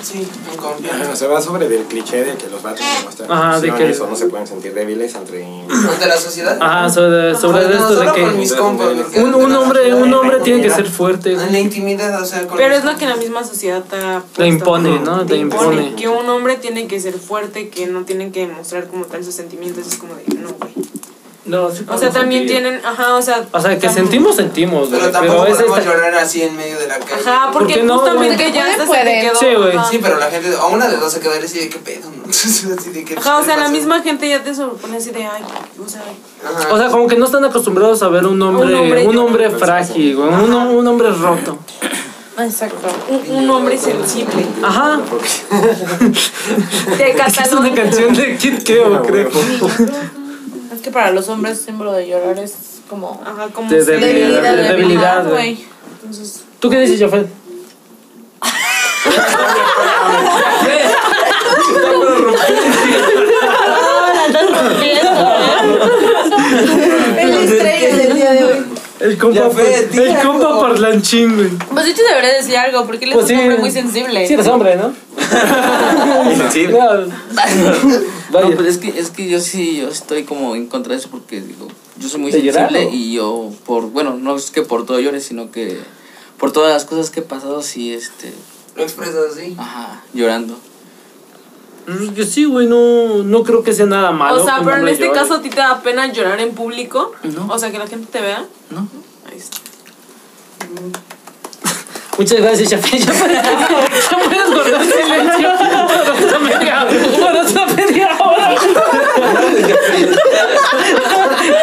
sí, en confianza. Se va sobre del cliché de que los vatos no muestran Ajá, de que- o no se pueden sentir débiles entre... Ante la sociedad. Ajá, sobre, sobre No, esto de solo con que mis compas, un, un hombre, un hombre en tiene que ser fuerte. En la intimidad, o sea, con Pero es lo que la misma sociedad te impone, ¿no? Te Te impone. impone. Que un hombre tiene que ser fuerte, que no tienen que demostrar como tal sus sentimientos. Es como de, no, güey. No, sí O sea, también sentir. tienen, ajá, o sea. O sea, que sentimos, sentimos, güey. Pero tampoco Pero podemos esta... llorar así en medio de la calle. Ajá, porque qué no, justamente güey? ya hasta se Puede. te quedó. Sí, güey. Sí, pero la gente, a una de dos se quedó así de qué pedo, ¿no? Así de que, Ajá, o sea, ¿qué la misma gente ya te sorprende así de, ay, o sea, Ajá. O sea, como que no están acostumbrados a ver un hombre, Un hombre un hombre llorando. frágil, güey, un, un hombre roto. Exacto. un, un hombre sensible. Ajá. Te Es una canción de Kid Keo, creo. Que para los hombres el símbolo de llorar es como Ajá, como De ser- debilidad, de debilidad, güey. güey. Entonces, ¿Tú qué dices, Jafet? El estrella del día de hoy. El compa, Jafet, el compa parlanchín, güey. Pues de hecho debería decir algo, porque él es Pues un sí. hombre muy sensible. Sí, eres hombre, ¿no? Insensible. No, No, Vaya. pero es que, es que yo sí, yo estoy como en contra de eso porque digo, yo soy muy ¿De llorar, sensible o? y yo por, bueno, no es que por todo llore, sino que por todas las cosas que he pasado, sí, este, Lo expresas así. ajá, llorando. Yo sí, güey, no, no creo que sea nada malo. O sea, que pero en este llore. caso a ti te da pena llorar en público. No. O sea, que la gente te vea. ¿No? Ahí está. Muchas gracias, Chafe. Ya puedes, guardar silencio por otra media, por otra media hora.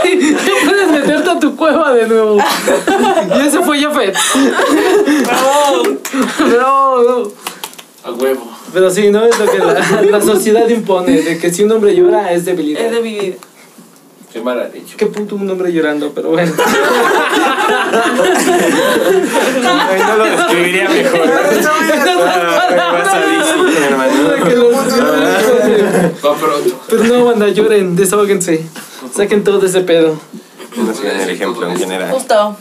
Ya puedes meterte a tu cueva de nuevo. Y ese fue Jafet. No, no. A huevo. Pero sí, no es lo que la, la sociedad impone, de que si un hombre llora es debilidad. Es de vivir. Qué mal han hecho. ¿Qué punto un hombre llorando? Pero bueno. Ay, no lo describiría mejor. Ah, Va pronto. Pero no, banda, lloren, desahóguense. Saquen todo ese pedo. No sé el ejemplo en general. Justo.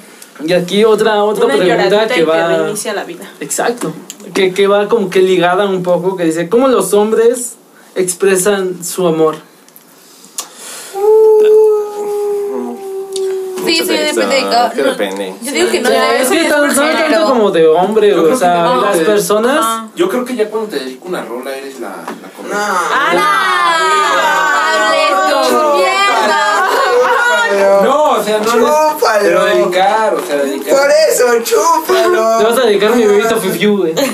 Y aquí otra, otra Una pregunta que y que va. reinicia la vida. Exacto. Que, que va como que ligada un poco, que dice, ¿cómo los hombres expresan su amor? Sí, sí, depende de cada- que no, depende. Yo digo que no Ya, debe es ser que no, tanto como de hombre, Yo güey, creo o sea, que no, las güey. personas... Ajá. Yo creo que ya cuando te dedico una rola eres la, la correcta. Ah, ¡Hables tu No, o sea, no es. Chúpalo. Pero dedicar, o sea, dedicar. Por eso, Te chúpalo. vas a dedicar mi bebito Fifiu, güey.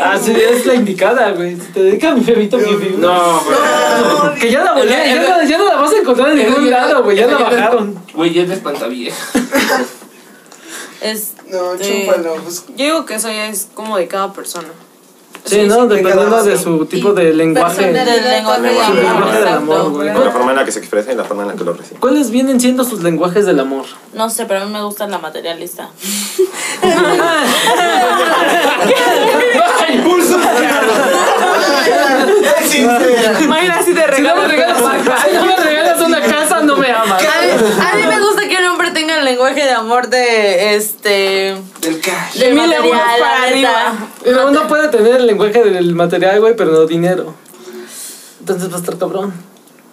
Ah, sí, es la indicada, güey. Si te dedicas mi bebito Fifiu. No, güey. Que ya la volé, ya, no, ya no la vas a encontrar en ningún lado, güey. Ya la bajaron. Güey, es de espantavieja. Es. No, Sí. chúpalo. Pues, Yo digo que eso ya es como de cada persona. Sí, ¿no? sí, Dependiendo de su tipo de lenguaje. Del lenguaje de Lenguaje amor. del amor, güey. La forma en la que se expresa y la forma en la que lo recibe. ¿Cuáles vienen siendo sus lenguajes del amor? No sé, pero a mí me gusta la materialista. sincera. Mayra así de Si no regalo. regalas, si no me regalas una casa, no me amas. A mí me gusta que un hombre tenga el lenguaje de amor de este. Del cash. De mil material, euros para arriba. Pero uno puede tener el lenguaje del material, güey, pero no dinero. Entonces va a estar cabrón.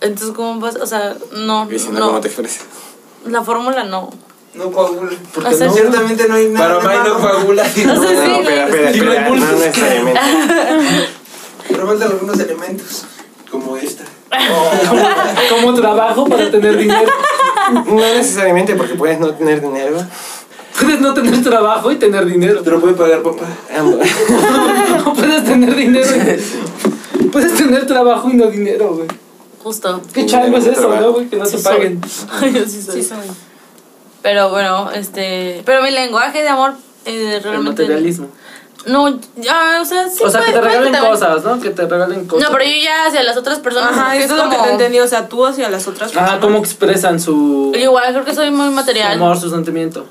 Entonces, ¿cómo vas? O sea, no. Y si no, no. ¿cómo te expresas? La fórmula no. No coagula. Porque O sea, no. Ciertamente no hay nada. Para May no coagula. O sea, No, sí, espera, espera, no espera. No, no necesariamente. Pero faltan algunos elementos. Como esta. Como trabajo para tener dinero. No necesariamente porque puedes no tener dinero. Puedes no tener trabajo y tener dinero. Te lo puede pagar papá. Ambos. No puedes tener dinero y... Puedes tener trabajo y no dinero, güey. Justo. Qué chango es eso, ¿no, güey? Que no te Sí soy. paguen. Yo sí soy. Pero bueno, este. Pero mi lenguaje de amor eh, El realmente. materialismo. No, ya, o sea, sí. O sea, que te regalen cosas, ¿no? Que te regalen cosas. No, pero yo ya hacia las otras personas. Ajá, eso es lo que como- te entendí. O sea, tú hacia las otras personas. Ah, cómo expresan su, Yo igual, creo que soy muy su material. amor, su sentimiento.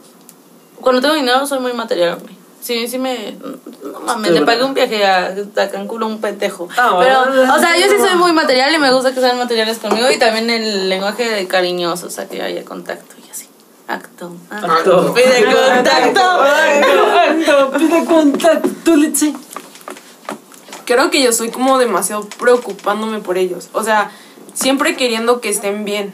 Cuando tengo dinero, soy muy material, güey. Sí, sí me. No mames, Sí, le pagué un viaje a, a Cancún a un pendejo. Ah, Pero, bueno. o sea, yo sí soy muy material y me gusta que sean materiales conmigo. Y también el lenguaje de cariñoso, o sea, que haya contacto así. Acto. ah. Acto. Pide contacto. Acto, pide contacto, Litsi. Creo que yo soy como demasiado preocupándome por ellos. O sea, siempre queriendo que estén bien.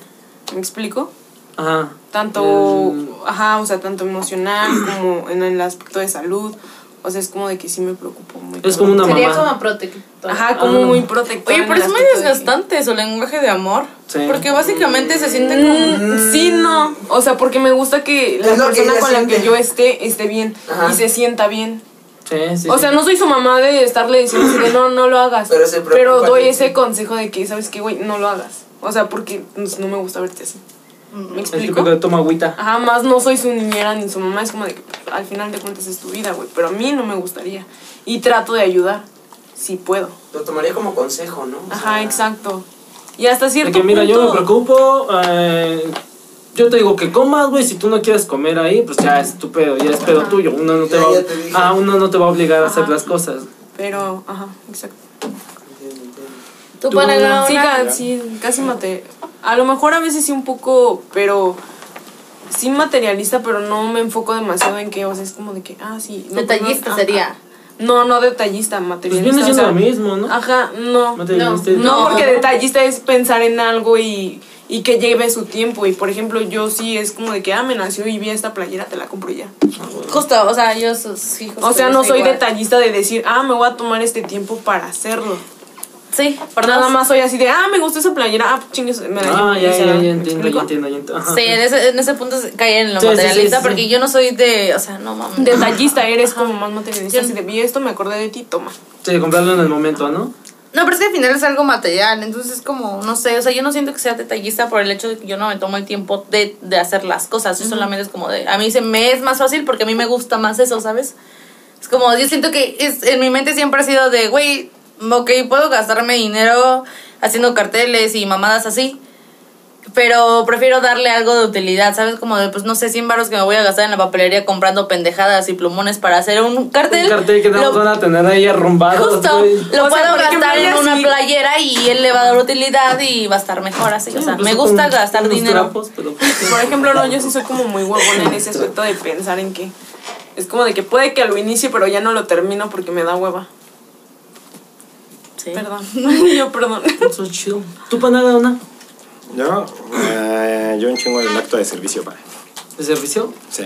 ¿Me explico? Ajá. Tanto, Mm. ajá, o sea, tanto emocional como en el aspecto de salud. O sea, es como de que sí me preocupo muy. Es como una Sería mamá. como protector. Ajá, como Ah. muy protectora. Oye, pero es muy aspecto de que- desgastante su lenguaje de amor. Sí. Porque básicamente se sienten como. Mm, Sí, no. O sea, porque me gusta que la Es que persona con la que siente. yo esté esté bien Ajá. y se sienta bien. Sí, sí. O sí. sea, no soy su mamá de estarle diciendo de no, no lo hagas. Pero Pero doy ese consejo de que, ¿sabes qué, güey? No lo hagas. O sea, porque no me gusta verte así. ¿Me El explico? de toma agüita. Ajá, más no soy su niñera ni su mamá. Es como de que al final de cuentas es tu vida, güey. Pero a mí no me gustaría. Y trato de ayudar. Si puedo. Lo tomaría como consejo, ¿no? O Ajá, sea, exacto. Y hasta cierto que mira, yo me punto- preocupo. eh, yo te digo que comas, güey. Si tú no quieres comer ahí, pues ya es tu pedo, ya es pedo tuyo. Uno no te Ya, va, ya te ah, uno no te va a obligar a hacer las cosas. Pero, ajá, exacto. Tú para Sí, ca- sí, casi mate. A lo mejor a veces sí un poco, pero sí materialista, pero no me enfoco demasiado en que, o sea, es como de que, ah, sí. no, pues, no, Detallista ajá. sería. No, no detallista, Pues materialista. viene o siendo sea, lo mismo, ¿no? Ajá, no. Materialista. No, porque detallista es pensar en algo y, y que lleve su tiempo. Y por ejemplo, yo sí es como de que, ah, me nació y vi esta playera, te la compro ya. Justo, o sea, yo sí, justo O sea, no soy igual. detallista de decir, ah, me voy a tomar este tiempo para hacerlo. Sí, Pero nada más soy así de, ah, me gustó esa playera, ah, chingues, me la llevo. Ah, ya, ya, ya ¿Me entiendo, ya entiendo, ya entiendo. Ajá. Sí, en ese, en ese punto cae en lo Sí, sí, sí, materialista sí, porque sí. yo no soy de, o sea, no mames. Detallista eres como más materialista. Así de, vi esto, me acordé de ti, toma. Sí, comprarlo en el momento, ¿no? No, pero es que al final es algo material, entonces es como, no sé, o sea, yo no siento que sea detallista por el hecho de que yo no me tomo el tiempo de, de hacer las cosas, yo solamente es como de, a mí se me es más fácil porque a mí me gusta más eso, ¿sabes? Es como, yo siento que es, en mi mente siempre ha sido de, güey, ok, puedo gastarme dinero haciendo carteles y mamadas así, pero prefiero darle algo de utilidad, ¿sabes? Como de, pues no sé, 100 baros que me voy a gastar en la papelería comprando pendejadas y plumones para hacer un cartel. Un cartel que no lo- van a tener ahí arrumbados, Justo, lo O puedo gastar en una playera y él le va a dar utilidad y va a estar mejor así. O sea, Pues me con- gusta gastar con dinero. trapos, pero- Por ejemplo, no, yo sí soy como muy huevona en ese aspecto de pensar en que es como de que puede que lo inicie, pero ya no lo termino porque me da hueva. Sí. Perdón. yo perdón. Eso es chido. ¿Tú, Panaga, una? Yo, eh, yo un chingo el acto de servicio, para. ¿De servicio? Sí.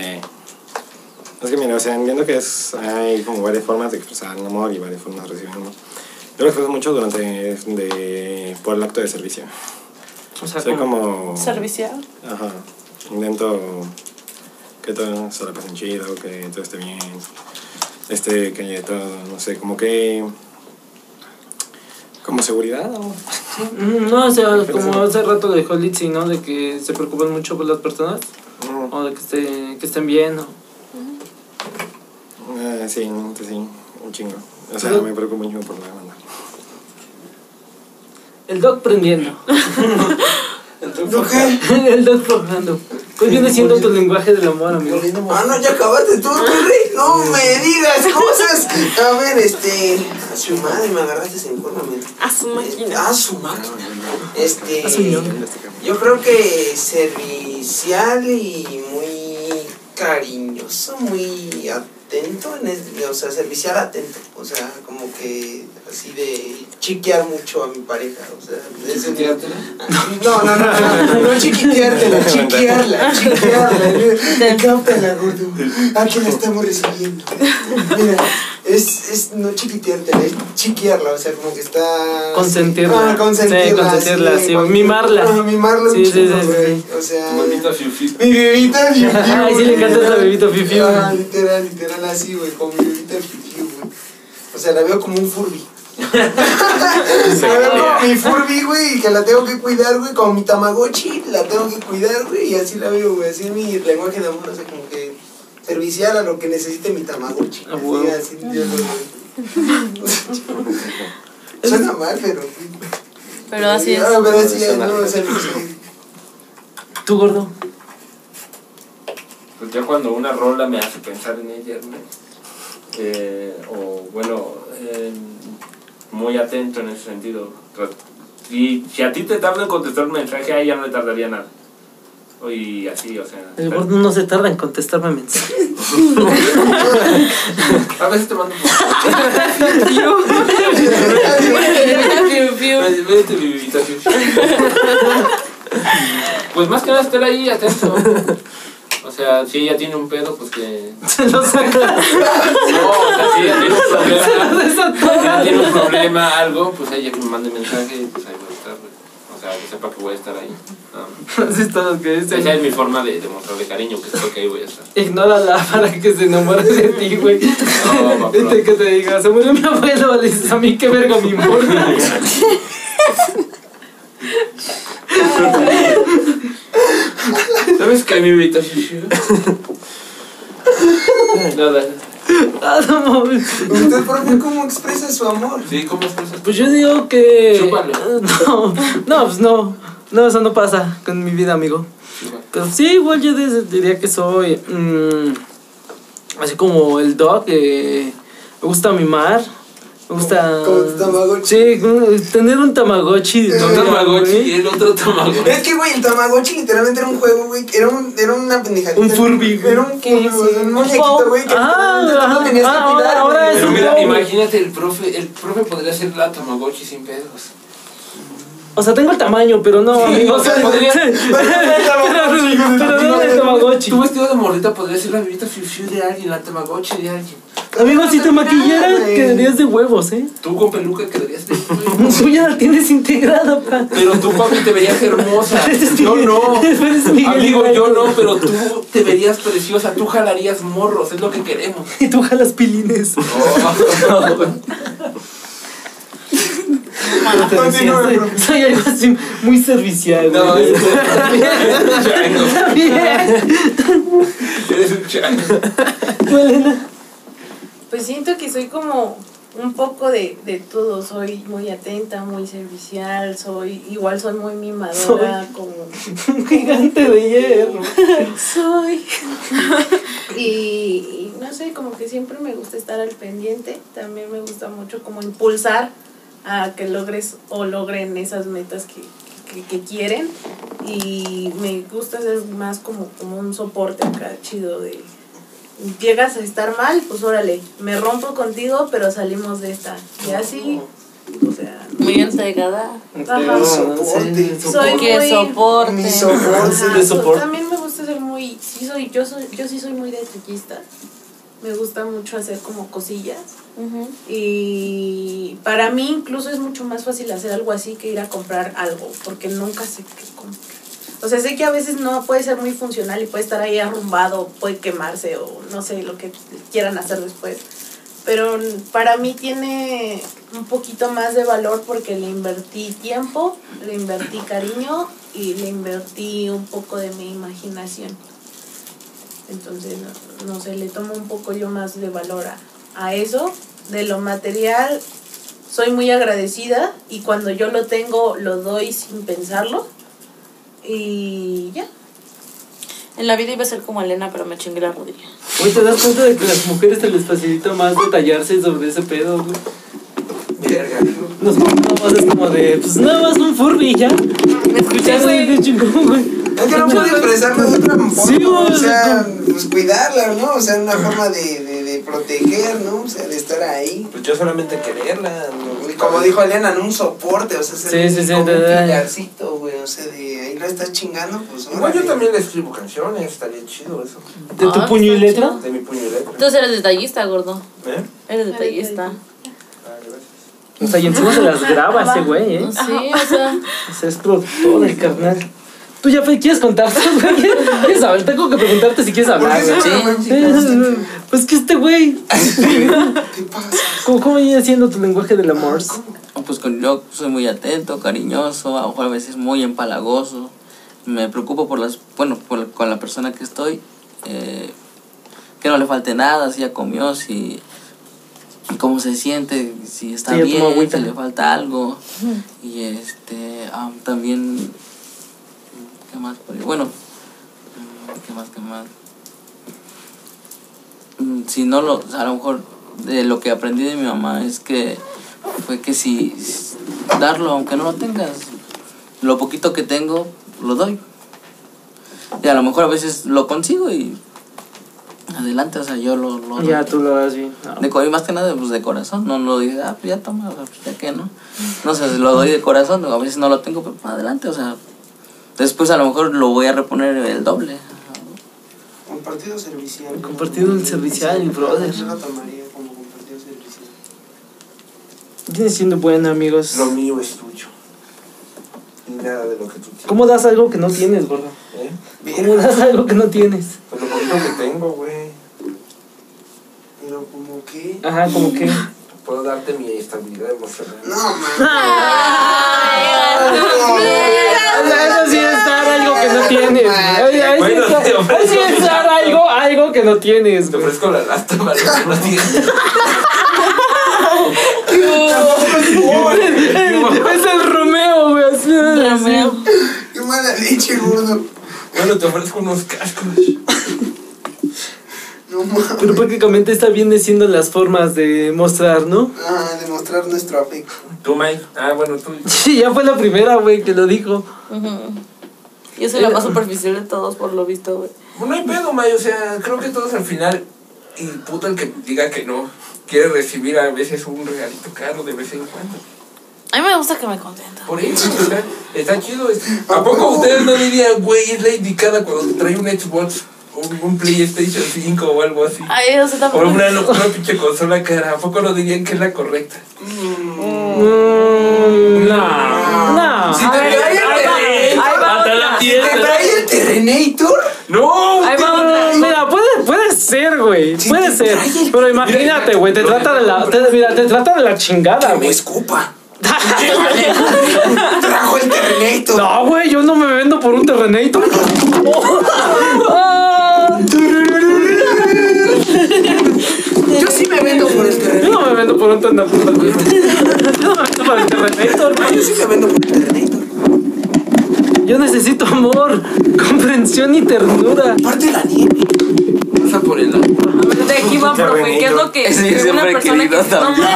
Es que mira, o sea, entiendo que es, hay como varias formas de expresar el amor y varias formas de recibir amor. Yo lo expreso mucho durante, de, por el acto de servicio. O sea, Soy como... como... Servicial. Ajá. Intento que todo se la pasen chido, que todo esté bien. Este, que todo, no sé, como que... Como seguridad o... Mm, No, o sea, como hace rato dijo Litzy, ¿no? De que se preocupan mucho por las personas. Mm, O de que, esté, que estén bien, ¿no? eh, sí, sí, un chingo. O sea, me preocupo mucho por la banda. El dog prendiendo. ¿Yo qué? el dog forjando. Pues viene siendo tu lenguaje del amor, amigo. Ah, no, ya acabaste tú, Terry. No me digas cosas. A ver, este. A su madre, me agarraste en forma. A su máquina. A su máquina. Este. A su ñonga. Yo creo que servicial y muy cariñoso, muy atento. En es- o sea, servicial atento. O sea, como que así de chiquear mucho a mi pareja. O sea, ese no, no, no, no, no chiquiteártela, chiquearla, chiquearla. Cáptala, gordo. Aquí la estamos recibiendo. Mira, es, es no chiquiteártela, es chiquearla, o sea, como que está. Consentirla. Ah, consentirla. Sí, consentirla, sí, mimarla. Ah, mimarla Sí, un sí, sí. O sea. Maldita fifi. Mi bebita fiu. Ay, sí le encanta esa literal. bebita fiu. Ah, literal, literal así, güey, con mi bebita fiu, güey. O sea, la veo como un Furby. La veo como mi Furby, güey, que la tengo que cuidar, güey, como mi Tamagotchi, la tengo que cuidar, güey, y así la veo, güey, así es mi lenguaje de amor, o sea, como que servicial a lo que necesite mi Tamagotchi. Ah, Así, así, yo lo Suena mal, pero... Pero así es. Ah, pero así es, no, no sé. ¿Tú, gordo? Pues ya cuando una rola me hace pensar en ella, güey. Eh, o bueno, eh, muy atento en ese sentido. Tra- Si, a ti te tarda en contestar un mensaje, a ella no le tardaría nada. Y así, o sea. El gordo no se tarda en contestarme mensajes. A veces te mando. Fiu. Pues más que nada estar ahí atento. O sea, si ella tiene un pedo, pues que. Se lo saca. No, o sea, si ella tiene un problema. Si ella tiene un problema, algo, pues ella que me mande mensaje y pues ahí voy a estar, güey. O sea, que sepa que voy a estar ahí. Así está lo que Esa dice. es mi forma de demostrarle cariño, que sepa que ahí voy a estar. Ignórala para que se enamore de ti, güey. No. Este que te diga, se murió mi abuelo, le dices a mí qué verga me importa. ¿Sabes qué, mi bebita? Nada. Ah, no mames. ¿Usted, profe, cómo expresa su amor? Sí, ¿cómo expresas? Pues yo digo que. Chúpalo. No, no, pues no. No, eso no pasa con mi vida, amigo. Pero sí, igual yo diría que soy. mm, así como el dog, que me gusta mimar. Me gusta. Como tu Tamagotchi. Sí, tener un Tamagotchi. Un Tamagotchi y el otro Tamagotchi. Es que, güey, el Tamagotchi literalmente era un juego, güey. Era, un, era una pendejadita. Un Furby, güey. Era un Furby. Un muñequito, güey. Que Ah, literalmente no ajá. tenías que Ah, ahora- cuidar, ahora es Pero un mira, imagínate el profe, el profe podría ser la Tamagotchi sin pedos. O sea, tengo el tamaño, pero no, amigo. o sea, podría-. Pero no de Tamagotchi. Tu vestido de morrita podría ser la bebita fiu de alguien, la Tamagotchi de alguien. Amigo, si te maquillaras, quedarías de huevos, ¿eh? Tú con peluca quedarías de Tú ya la tienes integrada, pa. Pero tú, papi, te verías hermosa. Yo no. Amigo, yo no, pero tú te verías preciosa. Tú jalarías morros, es lo que queremos. Y tú jalas pilines. Te decía, Continúa, soy, algo así muy servicial. No, güey. eres un chango. Está bien. Eres un chango. ¿Tú, Elena? Pues siento que soy como un poco de, de todo. Soy muy atenta, muy servicial, soy igual soy muy mimadora, como Un gigante de hierro. soy. y, y no sé, como que siempre me gusta estar al pendiente. También me gusta mucho como impulsar a que logres o logren esas metas que, que, que quieren. Y me gusta ser más como, como un soporte acá chido de llegas a estar mal, pues órale, me rompo contigo, pero salimos de esta. Y así, o sea, Muy entregada. Ajá. Soporte. sí, Soy Que muy- soporte. Mi soporte. Ajá, soporte. También me gusta ser muy, sí soy, yo soy, yo sí soy muy detallista. Me gusta mucho hacer como cosillas. Ujú. Y para mí incluso es mucho más fácil hacer algo así que ir a comprar algo, porque nunca sé qué comprar. O sea, sé que a veces no puede ser muy funcional y puede estar ahí arrumbado, puede quemarse o no sé lo que quieran hacer después. Pero para mí tiene un poquito más de valor porque le invertí tiempo, le invertí cariño y le invertí un poco de mi imaginación. Entonces, no, no sé, le tomo un poco yo más de valor a, a eso. De lo material, soy muy agradecida y cuando yo lo tengo, lo doy sin pensarlo. Y ya. En la vida iba a ser como Elena, pero me chingué la rodilla. Güey, ¿te das cuenta de que a las mujeres se les facilita más detallarse sobre ese pedo, güey? Verga. Nos nomás es como de, pues nada más un Furby ya. ¿Me escuchas, güey, güey? Es que no puedo expresarlo de otra forma. Sí, güey, o sea, pues cuidarla, ¿no? O sea, una forma de, de, de proteger, ¿no? O sea, de estar ahí. Pues yo solamente quererla. no- Y como dijo Elena, ¿no? Un soporte, o sea, ser Sí, sí, sí, como un pilarcito, güey. O sea, de ahí la estás chingando, pues. Igual yo también le escribo canciones, estaría chido eso. ¿De tu Ah, puño y letra? De mi puño y letra. Entonces eres detallista, gordo. ¿Eh? Eres detallista. Ah, gracias. O sea, y encima se las graba ese güey, ¿eh? Sí, o sea. O sea, es productor el carnal. Tú ya quieres contar. ¿Quieres saber? Tengo que preguntarte si quieres ¿Por hablar. Sí, Pues que este güey. ¿Qué pasa? ¿Cómo, cómo viene siendo tu lenguaje del amor? Pues con, yo soy muy atento, cariñoso, a a veces muy empalagoso. Me preocupo por las, bueno, por, con la persona que estoy, eh, que no le falte nada, si ya comió, si cómo se siente, si está Sí, bien, si le falta algo. Y este, ah, también, ¿qué más? Bueno, ¿qué más, qué más? Mm, Si no lo, a lo mejor de lo que aprendí de mi mamá es que fue que si darlo aunque no lo tengas, lo poquito que tengo lo doy. Y a lo mejor a veces lo consigo y adelante, o sea, yo lo, lo doy. Ya tú lo das bien. No. De, más que nada, pues de corazón, no lo digo, ah, pues ya toma, o sea, pues ya que no. No sé, lo doy de corazón, a veces no lo tengo, pero adelante, o sea, después a lo mejor lo voy a reponer el doble. Compartido servicial. Compartido el servicial, brother. Yo lo tomaría como compartido servicial. Viene siendo bueno, amigos. Lo mío es tuyo. Y nada de lo que tú tienes. ¿Cómo das algo que no tienes, gordo? ¿Eh? ¿Cómo das algo que no tienes? Pues lo poquito que tengo, güey. Pero como que. Ajá, como que. Puedo darte mi estabilidad emocional. No, man. O sea, eso no tienes. ahí sí Bueno, es- te ofrezco sí dar algo, algo que no tienes, Te güey. ofrezco la de lo que no tienes. Es el Romeo, güey. así, Romeo. Qué mala leche, gordo. Bueno, te ofrezco unos cascos. Pero prácticamente está viene siendo las formas de mostrar, ¿no? Ah, de mostrar nuestro afecto. ¿Tú, Mike? Ah, bueno, tú. Sí, ya fue la primera, güey, que lo dijo. Yo soy la más superficial de todos, por lo visto, güey. No hay pedo, Mike. O sea, creo que todos al final. Y puto el que diga que no. Quiere recibir a veces un regalito caro de vez en cuando. A mí me gusta que me contentan. Por eso, está, está chido. ¿A poco ustedes no dirían, güey, es la indicada cuando trae un Xbox, un, un PlayStation 5 o algo así? Ay, o sea, O tampoco. una, una pinche consola cara. ¿A poco no dirían que es la correcta? Mm, no, no. Si te trae el Terrenator. Hasta la ¿Te tienda. Terrenator? No, Ay, mira, puede, puede ser, güey. Puede ser. Pero imagínate, güey, te trata de la. te- mira, te trata de la chingada, Que me güey. escupa. Trajo el Terrenator. No, güey, yo no me vendo por un Terrenator. Ah, Yo sí me vendo por el Yo Terrenator. no me vendo por un Terrenator. Yo no me vendo por el Terrenator, güey. Yo sí me vendo por el Terrenator. Yo necesito amor, comprensión y ternura. Aparte la nieve. pasa por el A ver, de aquí va, profe. ¿Qué es lo que Ese yo una siempre he persona que también.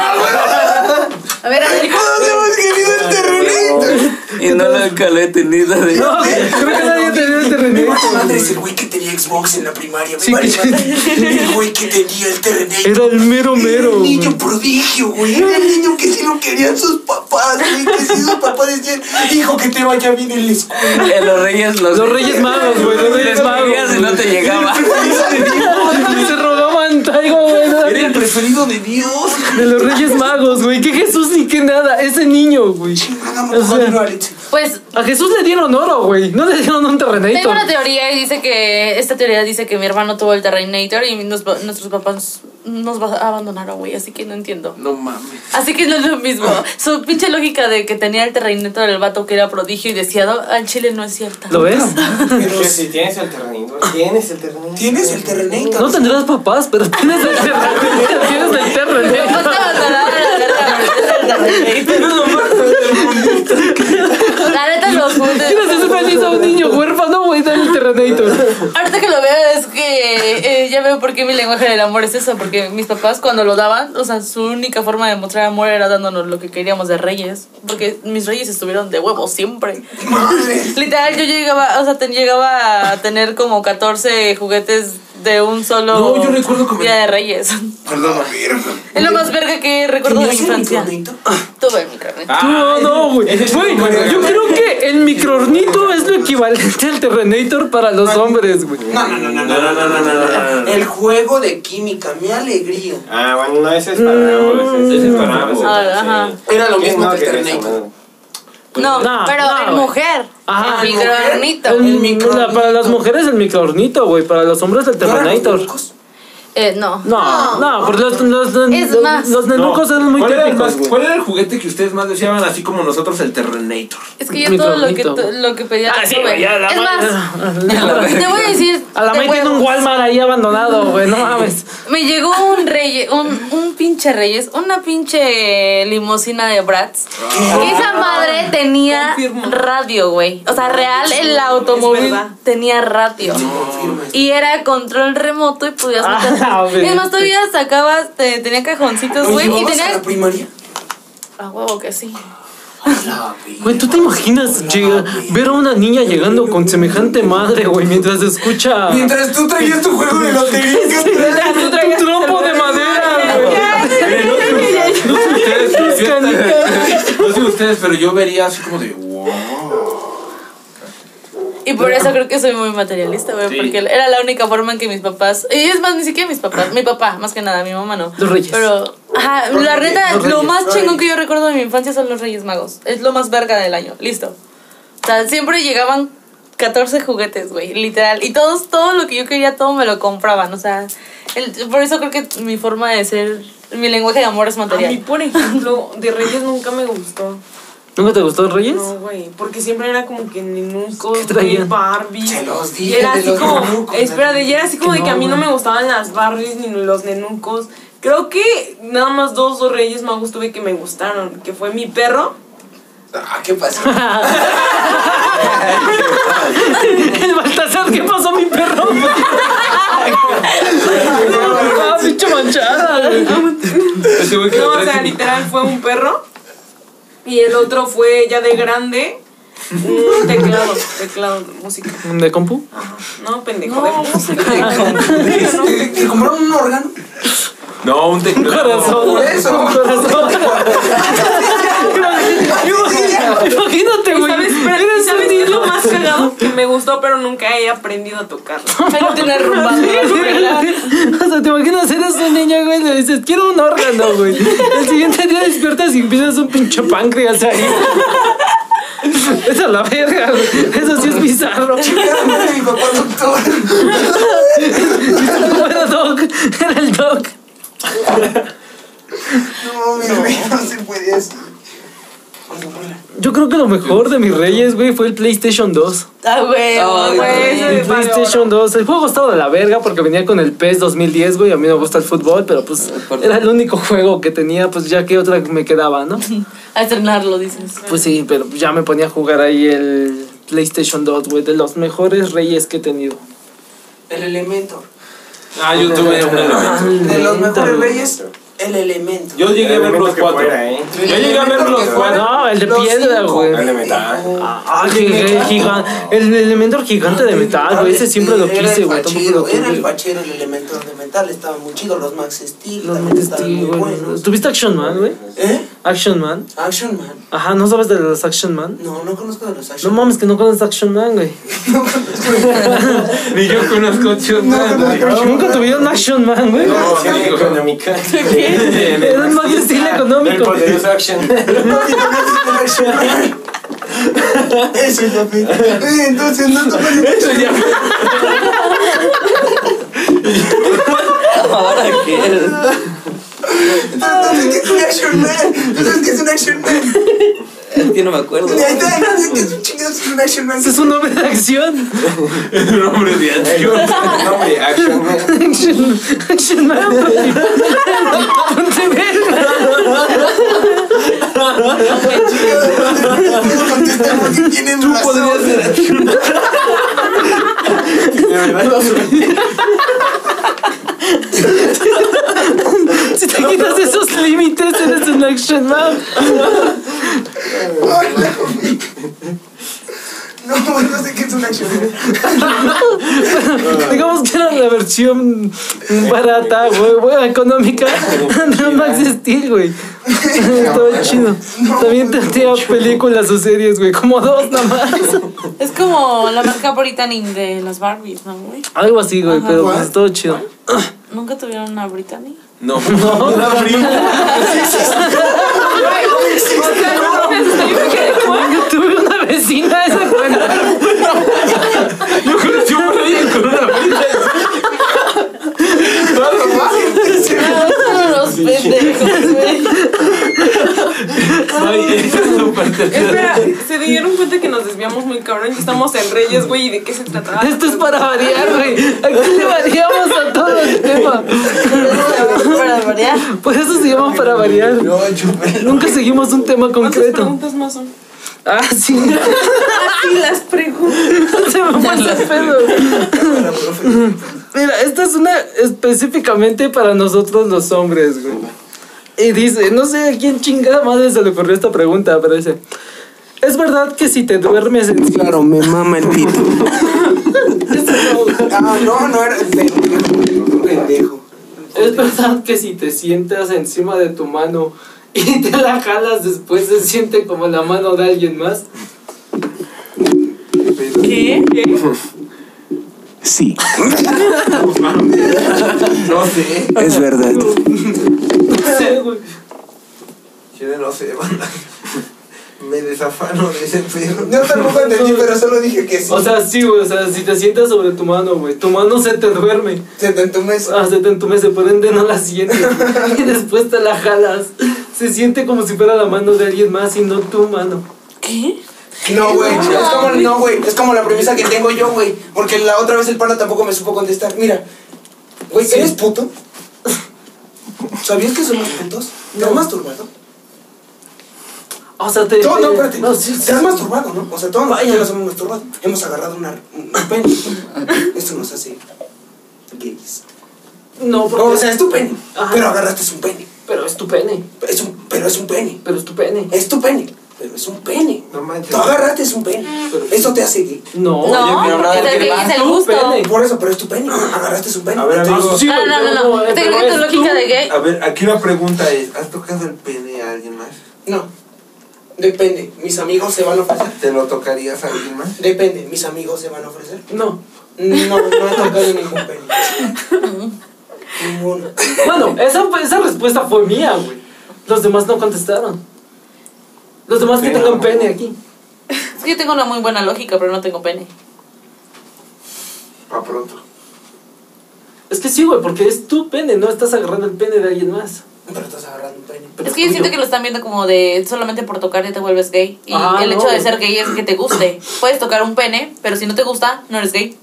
A ver, Adri, Todos hemos querido el Terrenator. Y no nunca lo he tenido. De... No, creo que nadie tenía el Terrenator. Madre es el güey que Xbox en la primaria. Me Sí, vale que- madre. El güey que tenía el Terrenator. Era el mero Era mero. un niño güey. prodigio, güey. Era el niño que sí lo querían sus papás, güey. Que sí sus papás decían, hijo, que te vaya bien en la escuela. En los Reyes los, Los Reyes Magos, güey, los Reyes Magos. y no te llegaba. Se robaban traigo, güey. Era el preferido de Dios. De los Reyes Magos, güey. Que Jesús ni que nada. Ese niño, güey. Chingada O sea. Pues a Jesús le dieron oro, güey. No le dieron un tengo Terrenator. una teoría y dice que esta teoría dice que mi hermano tuvo el Terrenator y nos- nuestros papás nos abandonaron, güey, así que no entiendo. No mames. Así que no es lo mismo. Su pinche lógica de que tenía el Terrenator del vato que era prodigio y deseado, al chile no es cierta. ¿Lo ves? Pero si tienes el terrenito, tienes el terrenito. Tienes el Terrenator. No tendrás papás, pero tienes el Terrenator. Tienes el Terrenator. papá te abandonaron, la neta los juntos. Quieres hacer feliz a un niño huérfano, güey. Dale el Terrenator. Ahorita que lo veo es que eh, ya veo por qué mi lenguaje del amor es eso, porque mis papás cuando lo daban, o sea, su única forma de mostrar amor era dándonos lo que queríamos de reyes, porque mis reyes estuvieron de huevos siempre. Madre. Literal, yo llegaba, o sea, te, llegaba a tener como 14 juguetes de un solo No, yo recuerdo que me- día de reyes. Perdón. Es lo más verga que recuerdo de mi ¿Tenías el infancia. Tuve el micrófono. No, no, güey. Güey, yo creo que el microornito es lo equivalente al Terrenator para los hombres, güey. No, no, no, no, No, no, no, no, no, no, no. El juego de química, mi alegría. Ah, bueno, no, ese es para. Ese es para. Ah. Era lo mismo que el Terrenator. No, pero el mujer. Ajá. el microornito. El, El para las mujeres el microornito, güey. Para los hombres el ¿No Eh, no. No, no, porque los, los, los, Es los- más. los nenucos eran muy ¿Cuál era, el típicos, más- güey. ¿Cuál era el juguete que ustedes más deseaban, así como nosotros, el Terrenator? Es que yo todo lo que, lo que pedía Ah, lo sí, tuve. güey, ya la Es ma- más, te voy a decir. A la de May tiene un huevos. Walmart ahí abandonado, güey. No mames. Me llegó un rey, un, un pinche Reyes, una pinche limosina de Bratz. Esa madre tenía Confirmo. radio, güey. O sea, real el automóvil verdad. tenía radio. Y era control remoto y podías Ah, meter. güey. es más, todavía sacabas, te- tenía cajoncitos, ¿Lo güey. Y llevabas a tenía. la primaria? A huevo que sí. La Güey, ¿tú te imaginas llega- ver a una niña llegando con semejante madre, güey, mientras escucha Mientras tú traías tu juego de lotería. un trompo de madera, güey? No sé- no sé ustedes, pero yo- canicas. no sé ustedes, pero yo vería así como de. Y por eso creo que soy muy materialista, güey, Sí. porque era la única forma en que mis papás, y es más, ni siquiera mis papás, mi papá, más que nada, mi mamá no. Los Reyes. Pero, ajá, Los la Reyes, neta, lo Reyes, más chingón que yo recuerdo de mi infancia son los Reyes Magos. Es lo más verga del año, listo. O sea, siempre llegaban 14 juguetes, güey, literal. Y todos, todo lo que yo quería, todo me lo compraban, o sea, el- por eso creo que mi forma de ser, mi lenguaje de amor es A mí, material. por ejemplo, de Reyes nunca me gustó. ¿Nunca te gustó Reyes? No, güey, porque siempre era como que nenucos, ¿Qué traían? Barbie. Se los Y dije era de así los como, nenucos, espera, de ella era así como Que de que no, a mí no me gustaban las Barbies ni los nenucos. Creo que nada más dos o Reyes Magos tuve que me gustaron, que fue mi perro. Ah, ¿qué pasó? El Baltasar, ¿qué pasó, mi perro? No, lo o sea, literal fue un perro. Y el otro fue ya de grande. Un teclado, teclado de música. ¿De compu? Ajá. No, pendejo, de No, música. ¿Te, te compraron un órgano? No, un teclado. Por eso. Imagínate, güey. ¿Sabes, pero- ¿sabes qué es lo más cagado? Que me gustó, pero nunca he aprendido a tocarlo. Tiene arrumbado. O sea, te imaginas, eres un niño, güey, le dices, quiero un órgano, güey. El siguiente día despiertas y empiezas un pinche páncreas ahí. Esa es la verga, güey. Eso sí es bizarro. Era mi papá doctor. No era Doc, era el Doc. No, mi rey, no se puede así. Yo creo que lo mejor de mis reyes, güey, fue el PlayStation 2. Ah, güey. Ay, güey, ese El PlayStation 2. El juego estaba de la verga porque venía con el PES 2010, güey. A mí me gusta el fútbol, pero pues era el único juego que tenía, pues ya que otra me quedaba, ¿no? A estrenarlo, dices. Pues sí, pero ya me ponía a jugar ahí el PlayStation 2, güey, de los mejores reyes que he tenido. El elemento. Ah, yo tuve un elemento. De los mejores reyes, el elemento. Yo llegué a ver los cuatro. ¿eh? Yo llegué a ver los cuatro. No, el de Los piedra, cinco. güey. El de metal. Ah, el, gigan- el elemento gigante de metal, güey. Ese siempre lo quise, güey. Era el fachero, el elemento de metal. Estaba muy chido. Los Max Steel Los también Max estaban Steel, muy buenos. ¿Tuviste Action Man, güey? ¿Eh? Action Man. Action Man. Ajá, ¿no sabes de los Action Man? No, no conozco de los No Action Man. mames, que no conoces Action Man, güey. Ni yo conozco Action Man. Nunca tuvieron Action Man, güey. No. económica. Era un más estilo El económico. poderoso action. Eso ya fue. Eh, Entonces, no toman Eso ya Ahora qué Entonces, ¿qué es un Action Man? Entonces, ¿qué es un Action Man? Es que no me acuerdo. Es un Action es hombre de acción. es un hombre de acción. Nombre, action man. Action, action Man. Ponte verga. Contestamos que tienen razón. De verdad. Si te quitas esos límites, eres un Action Man. Ay, No, no, no sé qué es un Action Man. Digamos que era la versión barata, güey, güey, económica de Max Steel, güey. Estaba chido. También tenía películas o series, güey, como dos nada más. Es como la marca Brittany de las Barbies, ¿no, güey? Algo así, güey, pero pues estuvo chido. ¿Nunca tuvieron una Brittany? No, no, la prima. Yo tuve una vecina esa cuenta. Yo conocí pendejos, güey. Ay, esa es súper tercera. Espera, se dieron cuenta que nos desviamos muy cabrón y estamos en Reyes, güey, ¿y de qué se trataba? Esto es para variar, güey. Aquí le variamos a todo el tema. Para variar. Por eso se llama para variar. Nunca seguimos un tema ¿Cuántas concreto. preguntas más son? Ah, sí. Así las preguntas. Se me fue ese pedo. Mira, esta es una específicamente para nosotros los hombres, güey. Y dice, no sé a quién chingada madre se le ocurrió esta pregunta, pero dice, ¿es verdad que si te duermes en Claro, me mama el pito. Ah, no, no era pendejo. Pendejo. ¿Es verdad que si te sientas encima de tu mano y te la jalas después se siente como la mano de alguien más? ¿Qué? Sí, No sé. es verdad. No sé, güey. Yo no sé, banda. Me desafano de ese pedo. No tampoco entendí, pero solo dije que sí. O sea, sí, güey, o sea, si te sientas sobre tu mano, güey, tu mano se te duerme. se te entumece. Ah, se te entumece, por ende no la sientes. y después te la jalas. Se siente como si fuera la mano de alguien más y no tu mano. ¿Qué? No, güey. Es como, no, güey. Es como la premisa que tengo yo, güey. Porque la otra vez el pana tampoco me supo contestar. Mira, güey, ¿eres puto? ¿Sabías que somos putos? ¿Te has masturbado? O sea, te. No, te- espérate. No, sí, Te has masturbado, ¿no? O sea, todos nosotros nos hemos masturbado. Hemos agarrado una, un pene. Esto nos hace gays. No, O porque. sea, es tu pene. Ajá. Pero agarraste un pene. Pero es tu pene. Es un, pero es un pene. Pero es tu pene. Es tu pene. Pero es un pene. No manches. Tú agarrate es un pene. Eso te hace gay. No. No, pero nada es el, es gusto. pene. Por eso, pero es tu pene. Agarraste es un pene. A ver, amigo. Sí, No, güey, no, no, pero no. Te pero creo que tu lógica de gay. A ver, aquí la pregunta es, ¿has tocado el pene a alguien más? No. Depende. ¿Mis amigos se van a ofrecer? ¿Te lo tocarías a alguien más? Depende. ¿Mis amigos se van a ofrecer? No. No, no he tocado ningún pene. Ninguno. Bueno, esa, esa respuesta fue mía, güey. Los demás no contestaron. Los demás que tengan pene aquí. Es que yo tengo una muy buena lógica, pero no tengo pene. Pa' pronto. Es que sí, güey, porque es tu pene, no estás agarrando el pene de alguien más. Pero estás agarrando un pene. Pero Es que yo siento que lo están viendo como de solamente por tocar ya te vuelves gay. Y Ah, el no. hecho de ser gay es que te guste. Puedes tocar un pene, pero si no te gusta, no eres gay.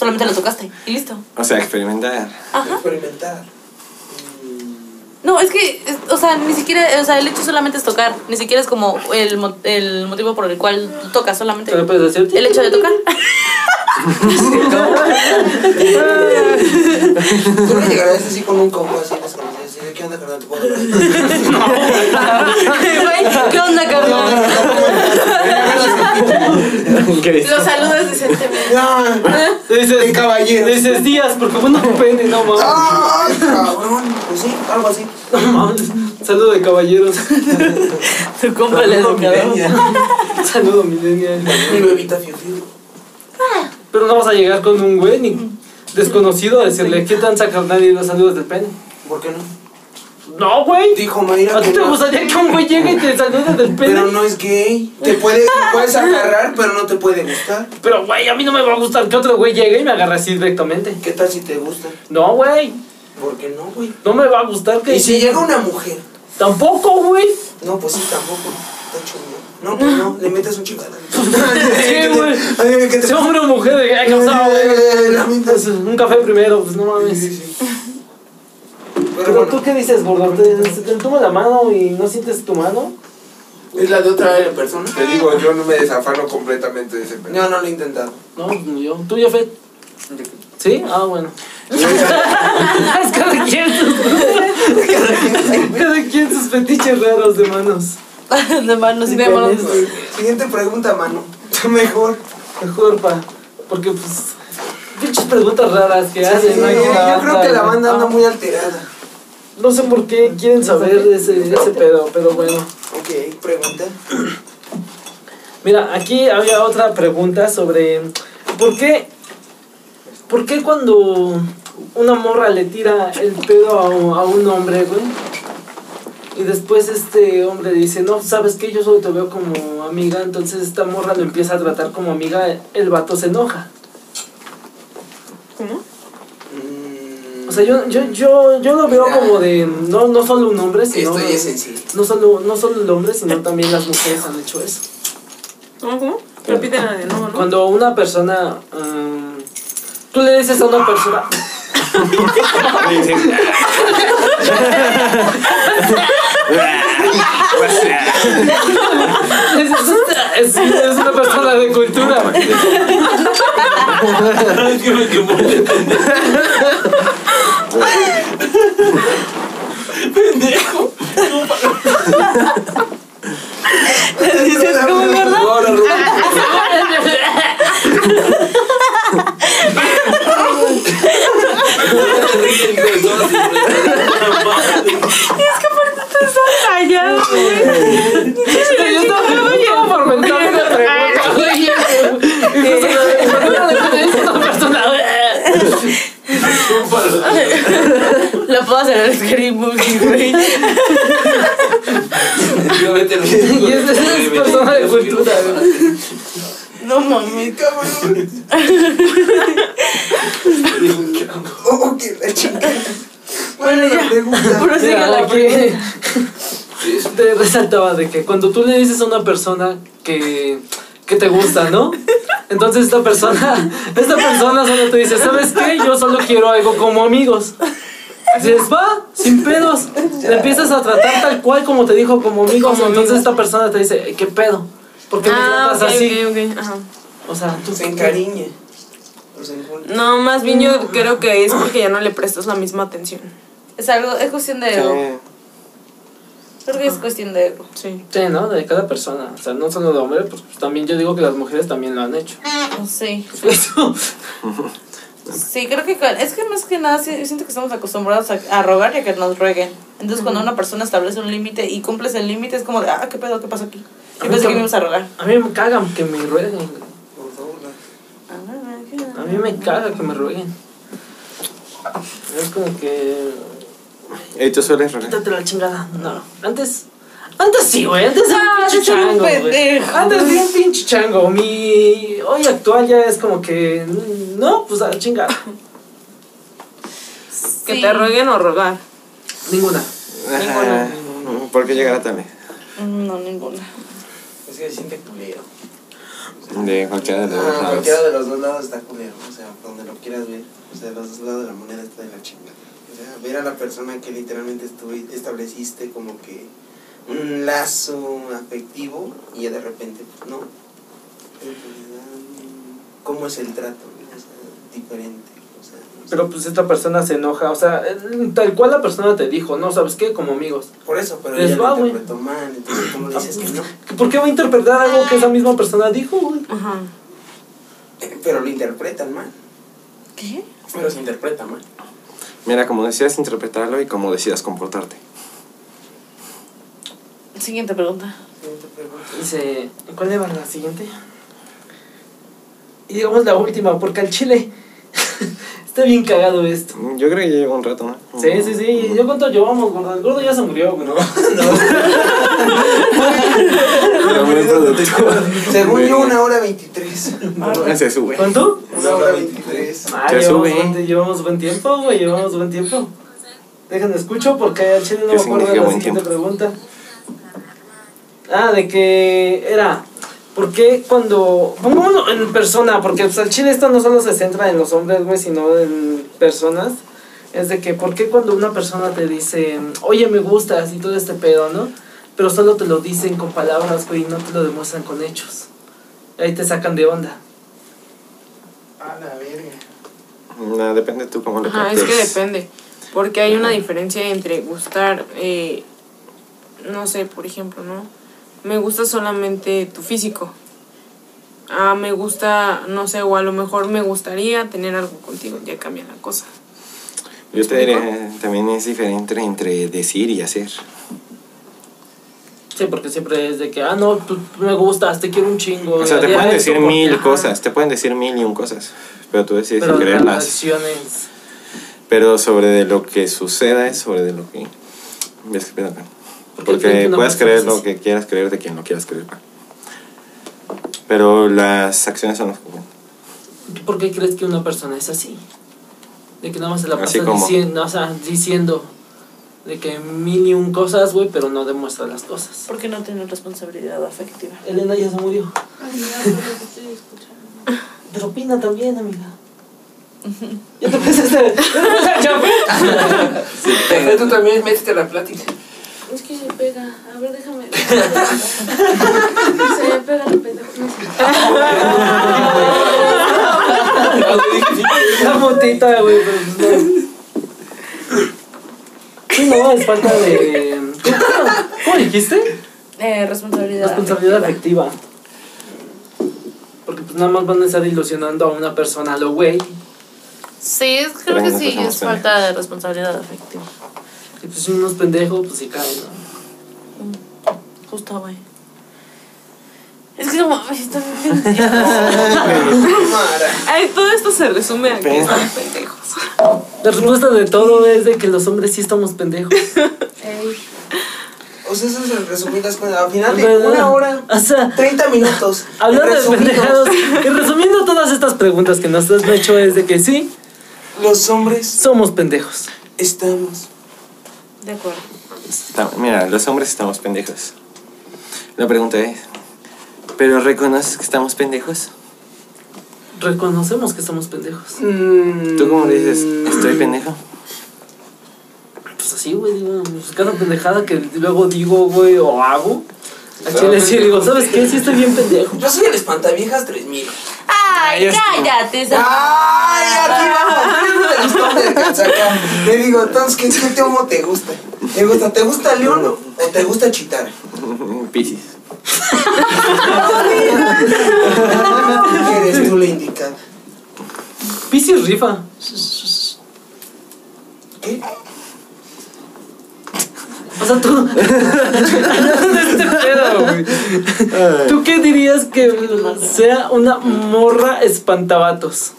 Solamente lo tocaste y listo. O sea, experimentar. Ajá. Experimentar. No, es que, es- o sea, ni siquiera, o sea, el hecho solamente es tocar. Ni siquiera es como el, el motivo por el cual tú tocas, solamente ¿Te lo puedes decir? el hecho de tocar. Tú así con un combo así ¿qué onda, carnal? ¿Te puedo hablar?" Güey, ¿Qué onda, carnal? ¿Qué dices? Lo saludas decentemente. No. Dices, De caballeros. Dices días, porque bueno, tu pene, no mames. ¡Ay, cabrón! Pues sí, algo así. Saludo de caballeros. Tu compa educador. Saludo millennial. Mi bebita fiu. Pero no vas a llegar con un güey ni desconocido a decirle, ¿qué tan carnal y los saludos del pene? ¿Por qué no? No, güey. Dijo Mayra ¿A ti te gustaría que un güey llegue y te salude del pene? Pero no es gay. Te puede, puedes agarrar, pero no te puede gustar. Pero, güey, a mí no me va a gustar que otro güey llegue y me agarre así directamente. ¿Qué tal si te gusta? No, güey. ¿Por qué no, güey? No me va a gustar que... Y si llega una mujer. Tampoco, güey. No, pues sí, tampoco. Está chungo. No, pues no, le metes un chingada. Sí, güey. ¿qué Si hombre o mujer, de que causado. Pues, un café primero, pues no mames. Sí, sí. Pero bueno, tú qué dices, gordo, ¿te, se te toma la mano y no sientes tu mano? ¿es la de otra persona? Te digo, yo no me desafano completamente de ese pene. No, no lo he intentado. No, pues ni yo. ¿Tú, Jafet? ¿Sí? Ah, bueno. es cada quien sus... cada quien sus fetiches raros de manos. De manos y De manos. Siguiente pregunta, mano. Mejor. Mejor, pa. Porque, pues... Pinches preguntas raras que Sí, hacen. ¿no? yo creo que la banda anda Ah, muy alterada. No sé por qué quieren saber ese, ese pedo, pero bueno. Ok, pregunta. Mira, aquí había otra pregunta sobre por qué, por qué cuando una morra le tira el pedo a, un- a un hombre, güey, y después este hombre dice, no, sabes que yo solo te veo como amiga, entonces esta morra lo empieza a tratar como amiga, el vato se enoja. ¿Cómo? O sea, yo, yo, yo, yo lo veo como de, no, no solo un hombre, sino... Esto es sencillo. No solo, no solo el hombre, sino también las mujeres han hecho eso. ¿Cómo? ¿Cómo? Repítela de nuevo, ¿no? Cuando una persona. mm, tú le dices a una persona. es, es, es una persona de cultura. güey. Es que me quemó el pendejo. Le dices como gordo. Ahora, Rubén. Callado, güey. Yo estaba yo estaba por mentarme una pregunta, güey. Y justo le- es una persona, güey. Lo puedo hacer en el Scary Movie, güey. Yo vete al- Y es, es persona de cultura, güey. No mames. Oh, que la chingada. Bueno, ya. Prosiga Mira, la aquí te resaltaba de que cuando tú le dices a una persona que, que te gusta, ¿no? Entonces esta persona, esta persona solo te dice, ¿sabes qué? Yo solo quiero algo como amigos. Dices, va, sin pedos. Le empiezas a tratar tal cual como te dijo como amigos. Como entonces amigos. esta persona te dice, ¿qué pedo? ¿Por qué me Ah, tratas así? ok, ok. Ajá. O sea, tú Se encariña. No, más bien yo creo que es porque ya no le prestas la misma atención. Es algo, es cuestión de ego. Creo que es cuestión de ego. Sí. Sí, ¿no? De cada persona. O sea, no solo de hombre, pues también yo digo que las mujeres también lo han hecho. Sí. Sí, creo que es que más que nada sí, siento que estamos acostumbrados a, a rogar y a que nos rueguen. Entonces, cuando una persona establece un límite y cumples el límite, es como de, ah, ¿qué pedo? ¿Qué pasa aquí? Yo pensé que me ibas a rogar. A mí me cagan que me rueguen. A mí me caga que me rueguen. Es como que. ¿Y tú sueles rogar? Quítate la chingada. No. Antes. Antes sí, güey. Antes era un pinche chango. Antes era un pinche chango. Mi hoy actual ya es como que. No, pues a la chingada. Que te rueguen o rogar. Ninguna. Ninguna. ¿Por qué llegará también? No, ninguna. Es que se siente culero. De cualquiera de los dos Ah, lados. cualquiera de los dos lados está culero, o sea, donde lo quieras ver. O sea, los dos lados de la moneda está de la chingada. O sea, ver a la persona que literalmente estuve, estableciste como que un lazo afectivo y ya de repente, pues no. ¿Cómo es el trato? O sea, diferente. Pero pues esta persona se enoja. O sea, eh, tal cual la persona te dijo, ¿no? ¿Sabes qué? Como amigos. Por eso, pero Les ella va, güey. interpretó mal, entonces ¿cómo le dices que no? ¿Por qué va a interpretar algo que esa misma persona dijo, güey? Ajá. Pero lo interpretan mal. ¿Qué? Pero se interpreta mal. Mira, como decidas interpretarlo y como decidas comportarte. Siguiente pregunta. Dice, ¿cuál era la siguiente? Y digamos la última, porque al chile está bien cagado esto. Yo creo que ya llevo un rato, ¿no? Sí, sí, sí. ¿Yo cuánto llevamos, gordo? El gordo ya se murió, güey. Muy productivo. Según yo, una hora veintitrés. Se sube. ¿Cuánto? Una hora veintitrés. Ah, llevamos, sube. buen, llevamos buen tiempo, güey. Llevamos buen tiempo. Déjenme escucho porque al chile no ¿Qué me acuerdo de la siguiente tiempo? pregunta. Ah, de que era. ¿Por qué cuando. Pongámoslo en persona, porque pues, al chile esto no solo se centra en los hombres, güey, sino en personas. Es de que, ¿por qué cuando una persona te dice, oye, me gustas y todo este pedo, ¿no? Pero solo te lo dicen con palabras, güey, y no te lo demuestran con hechos. Ahí te sacan de onda. A la verga. No, depende tú cómo lo Ajá, es que depende. Porque hay una diferencia entre gustar, eh, no sé, por ejemplo, ¿no? Me gusta solamente tu físico. Ah, me gusta, no sé, o a lo mejor me gustaría tener algo contigo, ya cambia la cosa. Yo te diría, también es diferente entre decir y hacer. Sí, porque siempre es de que, ah, no, tú me gustas, te quiero un chingo. O sea, te pueden esto decir porque- mil ajá. cosas, te pueden decir mil y un cosas, pero tú decides Pero las creerlas. acciones. Pero sobre de lo que suceda es sobre de lo que ves que pedo acá. Porque Porque puedes creer lo que quieras creer de quien lo quieras creer. Pero las acciones son las que cuentan. ¿Por qué crees que una persona es así? De que nada más se la pasa diciendo, o sea, diciendo de que mil y un cosas, güey, pero no demuestra las cosas. ¿Por qué no tienen responsabilidad afectiva? Elena ya se murió. Pero opina también, amiga. Ya te empezaste ya te. Pero tú también métete a la plática. Es que se pega. A ver, déjame. se me pega el pendejo. La motita, güey, pero pues no. Sí, no, es falta de. ¿Cómo, dijiste? Eh, responsabilidad. Responsabilidad afectiva. afectiva. Porque pues nada más van a estar ilusionando a una persona lo güey. Sí, es- creo Pero que no sí, es falta de responsabilidad afectiva. Y pues si unos pendejos, pues sí caen, ¿no? Justo, güey. Es que como. Ay, está bien Ay, todo esto se resume a que están pendejos. La respuesta de todo es de que los hombres sí estamos pendejos. O sea, esas son resumidas cuentas. Al final de una hora, O sea, 30 minutos. hablando de pendejados, y resumiendo todas estas preguntas que nos has hecho es de que sí, Los hombres somos pendejos. estamos. De acuerdo. Está- Mira, los hombres estamos pendejos. La pregunta es, ¿pero reconoces que estamos pendejos? Reconocemos que somos pendejos. ¿Tú cómo le dices, estoy pendejo? Pues así, güey, digo, pues cada pendejada que luego digo, güey, o hago. A chile sí digo, ¿sabes qué? Sí estoy bien pendejo. Yo soy el espantaviejas 3000. Ay, cállate. esa- ¡Ay! Aquí vamos. Me gustó. Le digo, entonces, ¿qué, qué tomo te gusta? Me gusta, ¿te gusta León? ¿O te gusta chitar? Piscis. Eres tú la indicada. Piscis rifa. ¿Qué? O sea, tú. este pedo, güey. ¿Tú qué dirías que sea una morra espantabatos?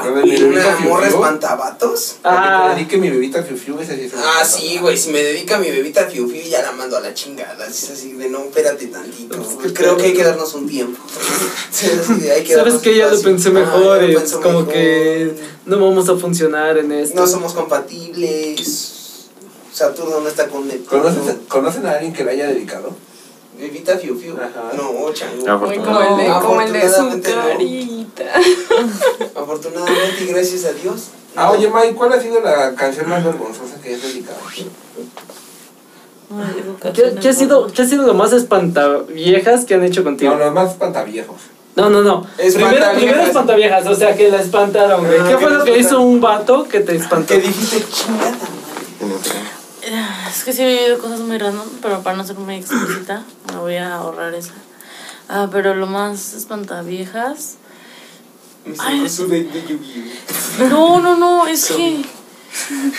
¿Una morra espantabatos? Ah. Que te dedique mi bebita Fiu Fiu, es Ah, sí, güey, si me dedica mi bebita Fiu Fiu ya la mando a la chingada. Es así de no, espérate tantito. Creo que hay que darnos un tiempo. Sí, es así de, hay que Sabes que ya lo pensé Ah, mejor lo pensó como mejor. que no vamos a funcionar en esto. No somos compatibles. Saturno no está con Neptuno. ¿Conocen, ¿Conocen a alguien que la haya dedicado? Bebita Fiu Fiu. Ajá. No, chango. Muy por como el de, No, como el de su afortunadamente no. carita. Afortunadamente y gracias a Dios. Ah, oye, Mike, ¿cuál ha sido la canción más vergonzosa que has dedicado? ¿Qué, qué ha sido, ¿Qué ha sido lo más espantaviejas que han hecho contigo? No, los más pantaviejos. No, no, no. Primero, Espantaviejas. primero espantaviejas, o sea, que la espantaron, güey. Ah, ¿Qué fue lo que hizo un vato que te espantó? Que dijiste chingada. Es que sí he vivido cosas muy random, pero para no ser muy explícita, me voy a ahorrar esa. Ah, pero lo más espantaviejas. Ay. No, no, no, es que.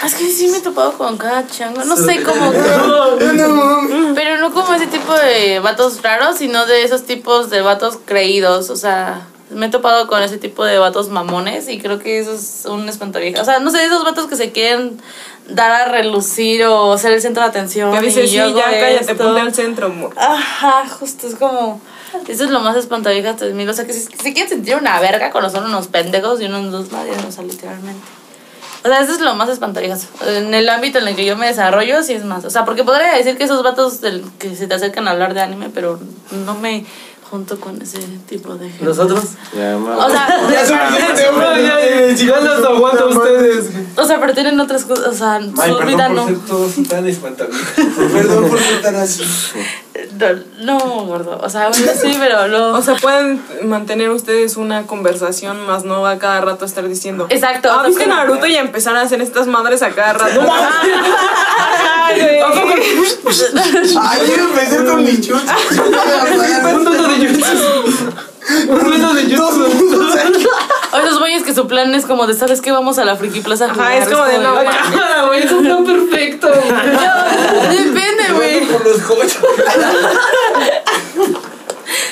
Es que sí me he topado con cada chango. No sé cómo. Pero no como ese tipo de vatos raros, sino de esos tipos de vatos creídos. O sea, me he topado con ese tipo de vatos mamones y creo que eso es un espantavieja. O sea, no sé, esos vatos que se quieren dar a relucir o ser el centro de atención. Que dices, y sí, ya cállate, ponte al centro, amor. Ajá, justo, es como. Eso es lo más espantaviejas 3000. O sea, que si, si quieren sentir una verga cuando son unos pendejos y unos dos nadie, o sea, literalmente. O sea, eso es lo más espantaviejas. En el ámbito en el que yo me desarrollo, sí es más. O sea, porque podría decir que esos vatos del, que se te acercan a hablar de anime, pero no me junto con ese tipo de gente. ¿Nosotros? Ya, ma- O sea, Ya güey. Si no los aguanto a ustedes. o sea, pero tienen otras cosas. O sea, su vida perdón no. por ser todos tan espantaviejos. Perdón por ser tan así. No, gordo. O sea, bueno, sí, pero no. O sea, pueden mantener ustedes una conversación, más no va a cada rato estar diciendo. Exacto. Ah, ¿viste Naruto y empezar a hacer estas madres a cada rato? Ay, yo empezar con mi. Un duelo de jutsu. Un duelo de jutsu. O esos güeyes que su plan es como de, ¿sabes qué? Vamos a la Friki Plaza a jugar. Ajá, es como de, no, "Güey, Ah, güey, es un plan perfecto. no, Depende, güey. Por los coches.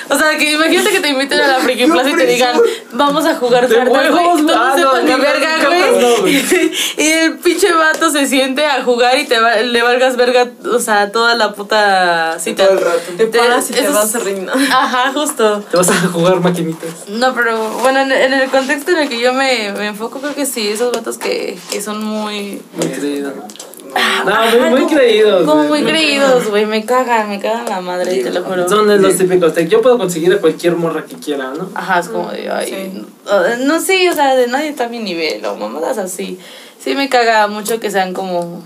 O sea, que imagínate que te inviten a la Friki Plaza y te digan, vamos a jugar De cartas, güey. no ah, no, sepas ni cartas, verga, no, güey. Y, y el pinche vato se siente a jugar y te va- le valgas verga, o sea, toda la puta cita. Todo el rato. Te paras y te vas a reinar. Ajá, justo. Te vas a jugar maquinitas. No, pero bueno, en, en el contexto en el que yo me, me enfoco, creo que sí, esos vatos que, que son muy... Muy creído. No, muy, muy creídos. Como muy creídos, güey, me cagan, me cagan la madre, te lo juro. Son de los típicos de yo puedo conseguir a cualquier morra que quiera, ¿no? Ajá, es como de, ay, Sí. no, no sé, o sea, de nadie está a mi nivel, o mamadas así. Sí me caga mucho que sean como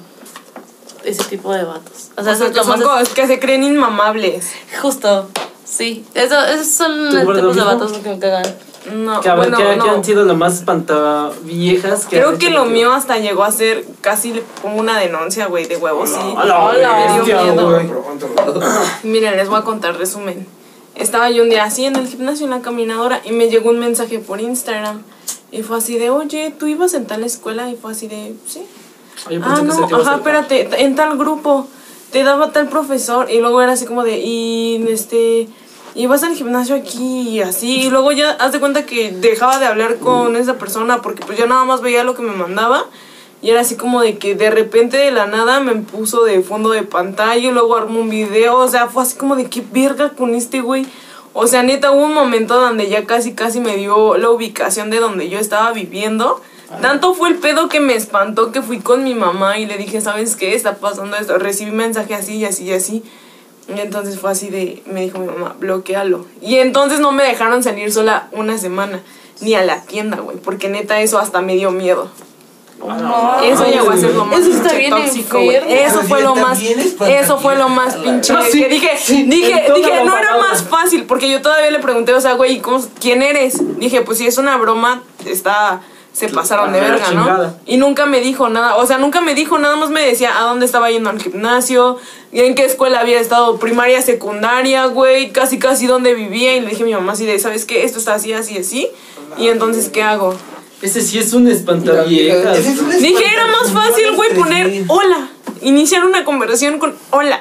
ese tipo de vatos. O sea, O eso sea, es que lo son más... cosas que se creen inmamables. Justo, sí. Eso, esos son ¿Tú los tipos de vatos que me cagan. No, Que a ver, bueno, ¿qué, no. qué han sido lo más espantaviejas que Creo que lo mío hasta llegó a ser casi pongo una denuncia, güey, de huevos, sí. Hola, Hola, me dio miedo. Miren, les voy a contar resumen. Estaba yo un día así en el gimnasio, en la caminadora, y me llegó un mensaje por Instagram. Y fue así de, oye, ¿tú ibas en tal escuela? Y fue así de, sí. Ay, yo Ah, pensé que se no, ajá, espérate, en tal grupo te daba tal profesor y luego era así como de, y este, y vas al gimnasio aquí y así, y luego ya haz de cuenta que dejaba de hablar con esa persona porque pues yo nada más veía lo que me mandaba y era así como de que de repente de la nada me puso de fondo de pantalla y luego armó un video, o sea, fue así como de qué verga con este güey. O sea, neta, hubo un momento donde ya casi casi me dio la ubicación de donde yo estaba viviendo. Tanto fue el pedo que me espantó que fui con mi mamá y le dije, ¿sabes qué? Está pasando esto. Recibí mensaje así y así y así. Y entonces fue así de, me dijo mi mamá, bloquealo. Y entonces no me dejaron salir sola una semana, ni a la tienda, güey, porque neta eso hasta me dio miedo. Eso llegó a ser lo más Eso está bien tóxico. Eso fue lo más, eso fue lo más pinche. Ah, sí, que dije, sí, dije, dije, la no era más fácil, porque yo todavía le pregunté, o sea, güey, ¿cómo- ¿quién eres? Dije, pues si es una broma, está, se pasaron de Ah, verga, ¿no? Y nunca me dijo nada, o sea, nunca me dijo, nada más me decía a dónde estaba yendo al gimnasio, y en qué escuela había estado, primaria, secundaria, güey, casi casi dónde vivía, y le dije a mi mamá así de, ¿sabes qué? Esto está así, así, así, y entonces, ¿qué hago? Ese sí es un espantaviejas. Dije, era más fácil, güey, poner hola, iniciar una conversación con hola.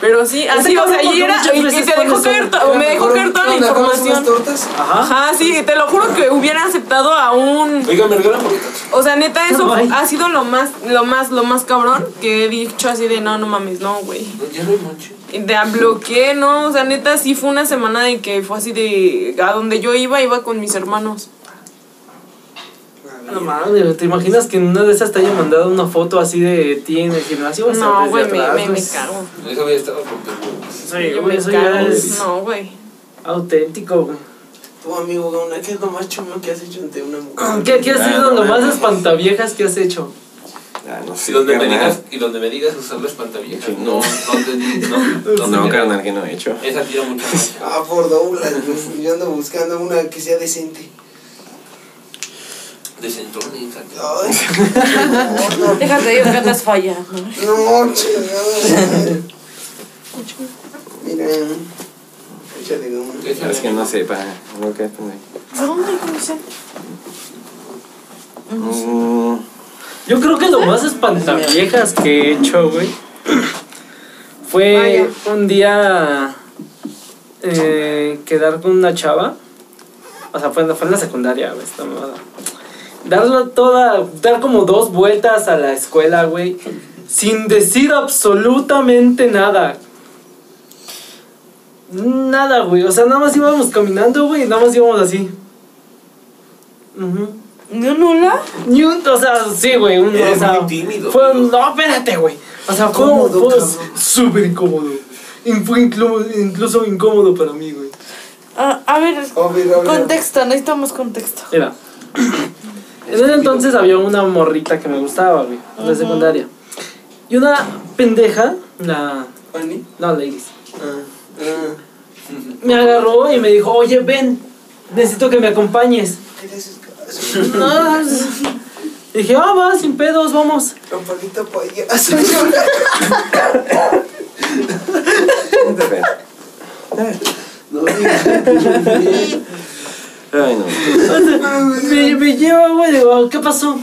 Pero sí, así, o sea, y era, y, te dejó caer, me dejó caer toda la ¿Nos agarramos información. tortas? Ajá. Ajá, sí, te lo juro que hubiera aceptado a un Oiga, me regalan poquitas. O sea, neta, eso ha sido lo más, lo más, lo más cabrón que he dicho así de no, no mames, no, güey. Ya no hay De bloqueé, no, o sea, neta, sí fue una semana de que fue así de a donde yo iba, iba con mis hermanos. No mames, ¿te imaginas que en una de esas te haya mandado una foto así de ti en el gimnasio? O sea, No, güey, me, me, me cago. Eso había estado rompiendo. Sí, Yo güey, me eso ya es No, güey. auténtico, güey. Tu amigo, Gauna, ¿qué es lo más chungo que has hecho ante una mujer? ¿Qué, qué ha Ah, sido no lo más mames. espantaviejas que has hecho? Ah, no Y sé, donde, me digas, y donde me digas usar la espantaviejas. Sí. No, donde, no, donde No, me- carnal, que no he hecho. Esa tira mucho más. Ah, por güey. Yo ando buscando una que sea decente. De centones. Ay, no, Déjate ir que andas fallando. no, chingada. Mira. Échale Gauna. Es que no sepa lo que es ahí. ¿Dónde conocer? Mm, Yo creo que lo más espantaviejas que he hecho, güey, fue un día eh, quedar con una chava. O sea, fue, fue en la secundaria, güey, esta mamada. Darla toda, dar como dos vueltas a la escuela, güey, sin decir absolutamente nada. Nada, güey, o sea, nada más íbamos caminando, güey, y nada más íbamos así. Ujú. ¿No, Nula? Ni un, o sea, sí, güey, un, o sea, muy tímido, fue, no, espérate, güey. O sea, fue, Incómodo, fue súper incómodo. Y fue inclu- incluso incómodo para mí, güey. Ah, a ver, A ver, a ver. contexto, necesitamos contexto. Mira, en ese entonces había una morrita que me gustaba, güey, en la secundaria. Y una pendeja, la, Fanny. no, ladies, Ah, ah. me agarró y me dijo, oye, ven, necesito que me acompañes. No, y dije, ah, va, sin pedos, vamos. Payaso. No digas. Ay, no. me, me lleva, güey, digo, ¿qué pasó?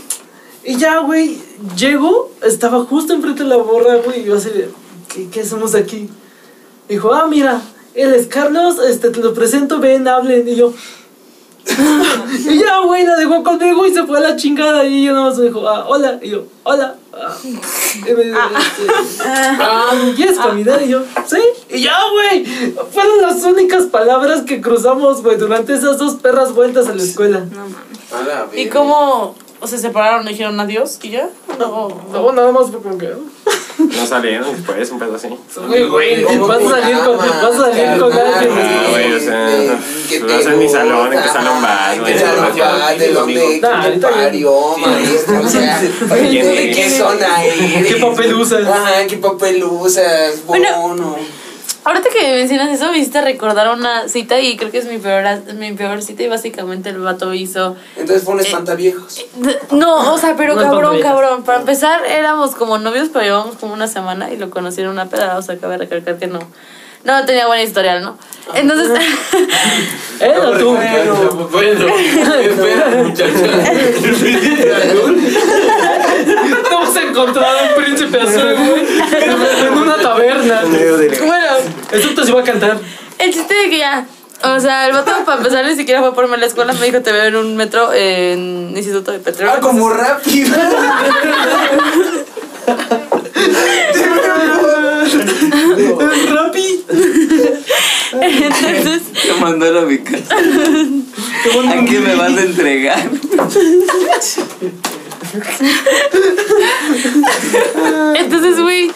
Y ya, güey, llego, estaba justo enfrente de la borra, güey, y yo así ¿qué, qué hacemos aquí? Dijo, ah, mira, él es Carlos, este, te lo presento, ven, hablen, y yo... y ya, güey, la dejó conmigo y se fue a la chingada y yo nada más me dijo, ah, hola, y yo, hola. ah. Y me dijo, este, ah, ¿quieres caminar? Y yo, sí. Y ya, güey, fueron las únicas palabras que cruzamos, güey, durante esas dos perras vueltas a la escuela. No mames. ¿Y cómo o se separaron y dijeron adiós y ya? No. No, nada más fue como que. No salieron después, un pedo así. Güey, güey, vas a salir con, vas a salir con alguien. Ah, güey, o sea, ¿Qué no te es en mi gusta? salón, en qué salón vas, güey. ¿Qué salón vas? ¿De dónde? ¿Qué ahorita ya- parió, maestro? O sea, ¿Quién ¿de qué zona eres? ¿Qué papel usas? Ajá, ¿qué papel usas? Bueno. Ahorita que mencionas eso, me hiciste recordar una cita y creo que es mi peor, mi peor cita y básicamente el vato hizo... Entonces fue un espantaviejos. No, o sea, pero No cabrón, cabrón. Para empezar, éramos como novios, pero llevamos como una semana y lo conocí en una peda, o sea, cabe recalcar que no. No tenía buena historial, ¿no? Entonces, ¿Eh? ¿O tú? Bueno, bueno, espera, muchacha. Hemos encontrado un príncipe azul, güey, en una taberna. bueno, Eso te iba a cantar. el chiste de que ya. O sea, el vato para empezar ni siquiera fue por irme a la escuela, me dijo te veo en un metro en Instituto de Petróleo. Ah, como rápido. Rappi. Entonces, Te mandaron a mi casa. ¿A quién me vas a entregar? Entonces, güey,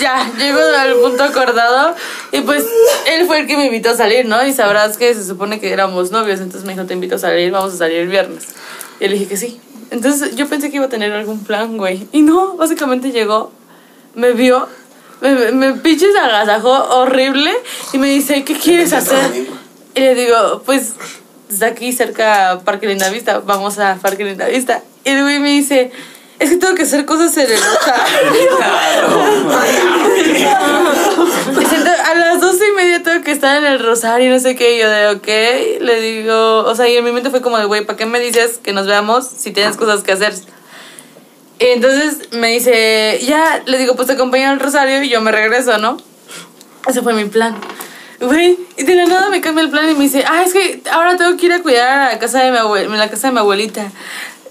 ya, llego al punto acordado y pues él fue el que me invitó a salir, ¿no? Y sabrás que se supone que éramos novios, entonces me dijo, te invito a salir, vamos a salir el viernes. Y le dije que sí. Entonces yo pensé que iba a tener algún plan, güey. Y no, básicamente llegó, me vio, me, me, pinches agasajó horrible y me dice, ¿qué quieres hacer? Y le digo, pues desde aquí cerca Parque Lindavista, vamos a Parque Lindavista. Y el güey me dice, es que tengo que hacer cosas en el rosario. a las doce y media tengo que estar en el rosario, no sé qué. Y yo de, ok, le digo, o sea, y en mi mente fue como de, güey, ¿para qué me dices que nos veamos si tienes cosas que hacer? Entonces me dice, ya, le digo, pues te acompaño al rosario y yo me regreso, ¿no? Ese fue mi plan. Güey, y de la nada me cambia el plan y me dice, ah, es que ahora tengo que ir a cuidar a la casa de mi, abuel la casa de mi abuelita.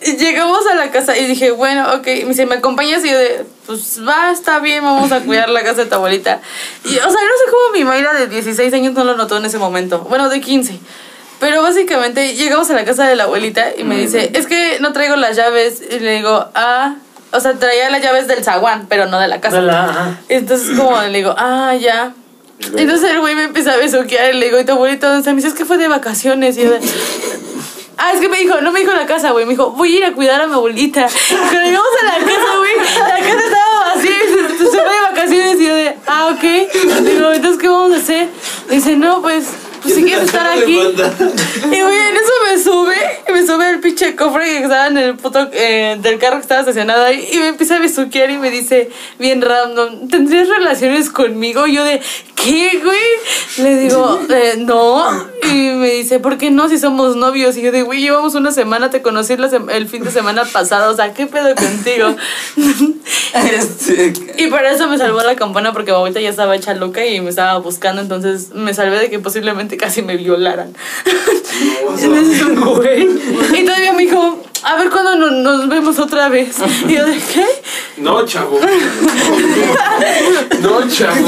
Y llegamos a la casa y dije, bueno, ok. Me dice, ¿me acompañas? Y yo de, pues va, está bien, vamos a cuidar la casa de tu abuelita. Y, o sea, no sé cómo mi Mayra de 16 años no lo notó en ese momento. Bueno, de 15. Pero básicamente llegamos a la casa de la abuelita y me dice, es que no traigo las llaves. Y le digo, ah, o sea, traía las llaves del zaguán, pero no de la casa. Entonces, como le digo, ah, ya. Entonces el güey me empieza a besuquear y le digo, ¿y tu abuelita dónde está? Me dice, es que fue de vacaciones. Y yo de, Ah, es que me dijo, no me dijo la casa, güey. Me dijo, voy a ir a cuidar a mi abuelita. Cuando llegamos a la casa, güey, la casa estaba vacía y se, se fue de vacaciones. Y yo de, ah, ok. Digo, entonces, ¿qué vamos a hacer? Dice, no, pues pues si quieres estar aquí. Y güey, en eso me sube, me sube el pinche cofre que estaba en el puto eh, del carro que estaba estacionado ahí y me empieza a besuquear y me dice, bien random, ¿tendrías relaciones conmigo? Y yo de, ¿qué, güey? Le digo, eh, no. Y me dice, ¿por qué no si somos novios? Y yo de, güey, llevamos una semana, te conocí el fin de semana pasado, o sea, ¿qué pedo contigo? Y para eso me salvó la campana porque ahorita ya estaba hecha loca y me estaba buscando, entonces me salvé de que posiblemente casi me violaran. y todavía me dijo, a ver cuándo nos, vemos otra vez. Y yo de qué? No, chavo. no, chavo.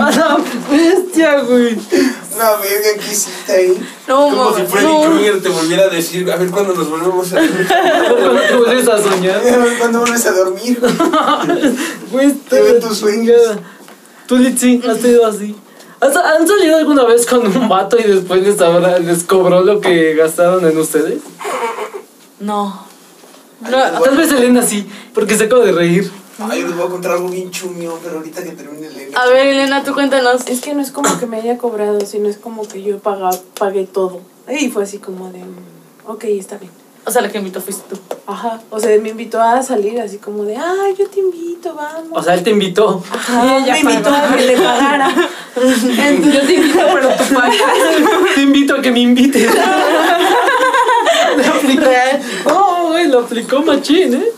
A la bestia, güey. No, verga, ¿qué hiciste ahí? No, Como si Freddy Krueger te volviera a decir, a ver cuándo nos volvemos a ver. ¿Cuándo te vuelves a soñar? A ver cuándo vuelves a dormir. Güey, te ve tus sueños. Tú, Litsi, has tenido así. ¿Han salido alguna vez con un vato y después les, les cobró lo que gastaron en ustedes? No. tal vez Elena sí, porque se acaba de reír. Ay, les voy a contar algo bien chumio, pero ahorita que termine Elena. A ver, Elena, tú cuéntanos. Es que no es como que me haya cobrado, sino es como que yo pagué todo. Y fue así como de, ok, está bien. O sea, la que invitó fuiste tú. Ajá. O sea, me invitó a salir así como de, ay, yo te invito, vamos. O sea, él te invitó. Ajá, me invitó a que le pagara. Entonces, yo te invito, pero tú pagas. Te invito a que me invites. Oh, güey, lo aplicó machín, ¿eh?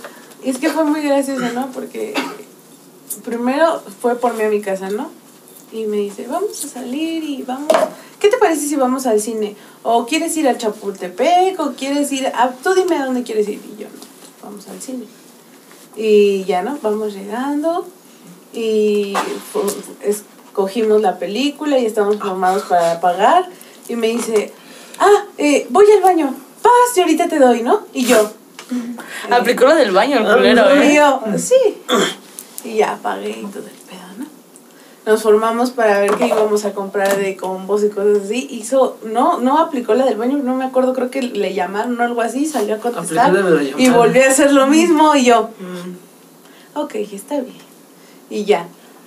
es que fue muy gracioso, ¿no? Porque primero fue por mí a mi casa, ¿no? Y me dice, vamos a salir y vamos... ¿Qué te parece si vamos al cine? ¿O quieres ir a Chapultepec? ¿O quieres ir a... Tú dime a dónde quieres ir. Y yo, no, pues vamos al cine. Y ya, ¿no? Vamos llegando y escogimos la película y estamos formados para pagar. Y me dice, ah, eh, voy al baño y ahorita te doy, ¿no? Y yo. Aplicó lo del baño, el culero, ¿eh? Y yo, sí. Y ya pagué y todo el pedo. Nos formamos para ver qué íbamos a comprar de combos y cosas así. Hizo, no, no aplicó la del baño, no me acuerdo, creo que le llamaron o algo así, salió a contestar. Y volvió a hacer lo mismo y yo, mm, ok, está bien. Y ya,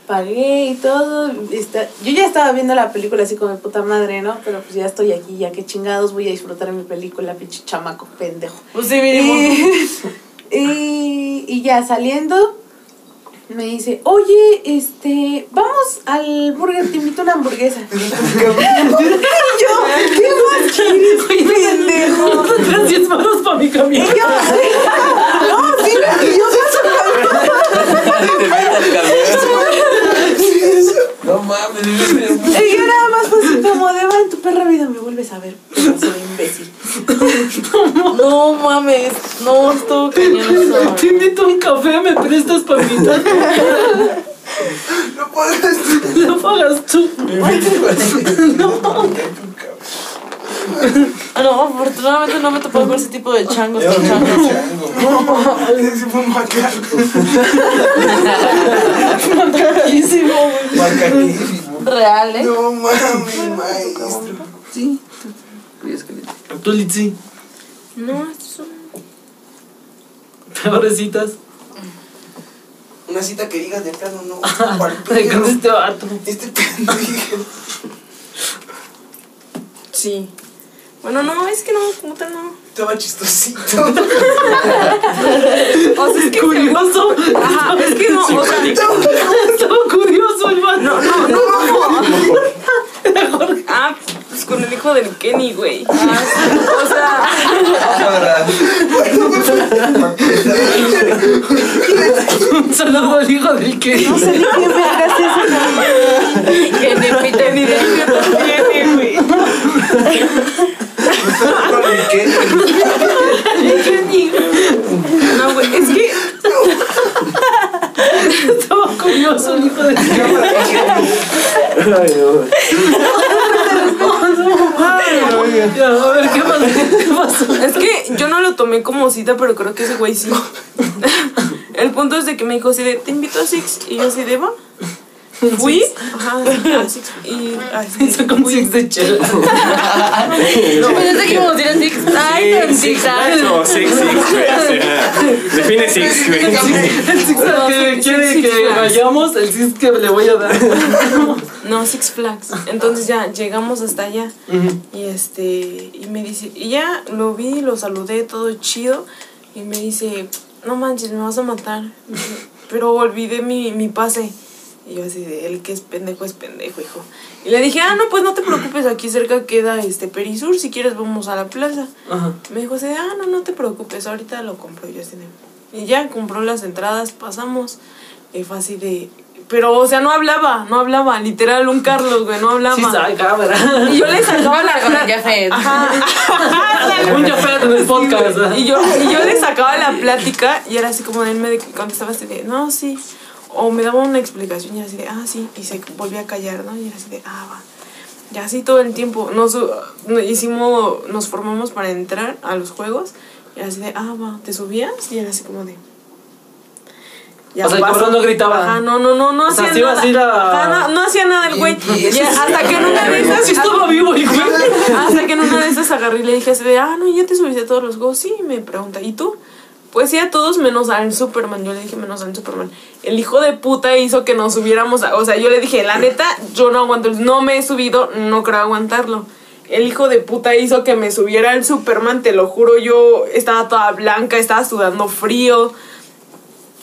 pagué y todo. Está, yo ya estaba viendo la película así como de puta madre, ¿no? Pero pues ya estoy aquí, ya que chingados voy a disfrutar mi película, pinche chamaco pendejo. Pues sí, mínimo. Y, y, ya saliendo, me dice, oye, este, vamos al burger, te invito a una hamburguesa. y yo, ¿qué más quieres, pendejo? Gracias, manos para mi camión. Y yo, no, sí, yo, no mames. Y yo nada más pues como de va en tu perra vida me vuelves a ver, pero soy imbécil. No mames, no, estuvo cañón Te invito a un café, me prestas para invitar. Lo pagas tú. Lo pagas tú. No. No, afortunadamente no me tocó ver ese tipo de changos con changos. No, ese fue un macaco. Macaquísimo, Macaquísimo. Real, ¿eh? No mames, maestro. Sí. ¿Tú, Litsi? No, son... Peores citas. Una cita que digas de plano, no. Con este vato. Este pendejo. Sí. Bueno, no, es que no, como tal no. Estaba chistosito. O sea, es que Curioso. Ajá, es que no, o sea, Estaba curioso el vato. no, no, no. Ah, pues con el hijo del Kenny, güey. Ah, o sea, Un saludo al hijo del que. Que ni pite ni de- tiene, güey. No, güey, es que Estaba curioso el hijo del que. Ya, a ver, ¿qué pasó? ¿Qué pasó? Es que yo no lo tomé como cita, pero creo que ese güey sí. El punto es de que me dijo así de, te invito a Six. Y yo así de, va. Fui. Ajá, sí, Six. Y así Hizo como six de chela. No, pensé que íbamos a ir a Six. Ay, tan Six. ay. No, six, six, Define six, güey. El six No, que quiere que vayamos, el six que le voy a dar. No, Six Flags. Entonces ya llegamos hasta allá. Y este, y me dice, y ya lo vi, lo saludé, todo chido. Y me dice, no manches, me vas a matar. Pero olvidé mi, mi pase. Y yo así de, el que es pendejo es pendejo, hijo. Y le dije, ah, no, pues no te preocupes, aquí cerca queda este Perisur, si quieres vamos a la plaza. Ajá. Me dijo así de, ah, no, no te preocupes, ahorita lo compro. Y yo así de, y ya compró las entradas, pasamos. Y fue así de, pero, o sea, no hablaba, no hablaba, literal, un Carlos, güey, no hablaba. Sí, sabe, cámara. Y yo le sacaba la Con el pla- Jafet. Ajá. Un café en el podcast. Y yo, y yo le sacaba la plática y era así como él me contestaba así de, no, sí. O me daba una explicación y era así de, ah, sí. Y se volvía a callar, ¿no? Y era así de, ah, va. Y así todo el tiempo. Nos hicimos, nos formamos para entrar a los juegos. Y era así de, ah, va, ¿te subías? Y era así como de. Ya O sea, el cabrón no gritaba. Ajá, no, no, no, no O sea, hacía nada. así la- Ajá, no, no hacía nada el güey. Hasta que en una de esas. Estaba vivo el güey. Hasta que en una de esas agarré y le dije así de, ah, no, ya te subiste a todos los juegos. Sí, y me pregunta, ¿y tú? Pues sí, a todos menos al Superman. Yo le dije menos al Superman. El hijo de puta hizo que nos subiéramos. a- o sea, yo le dije, la neta, yo no aguanto. No me he subido, no creo aguantarlo. El hijo de puta hizo que me subiera al Superman, te lo juro. Yo estaba toda blanca, estaba sudando frío.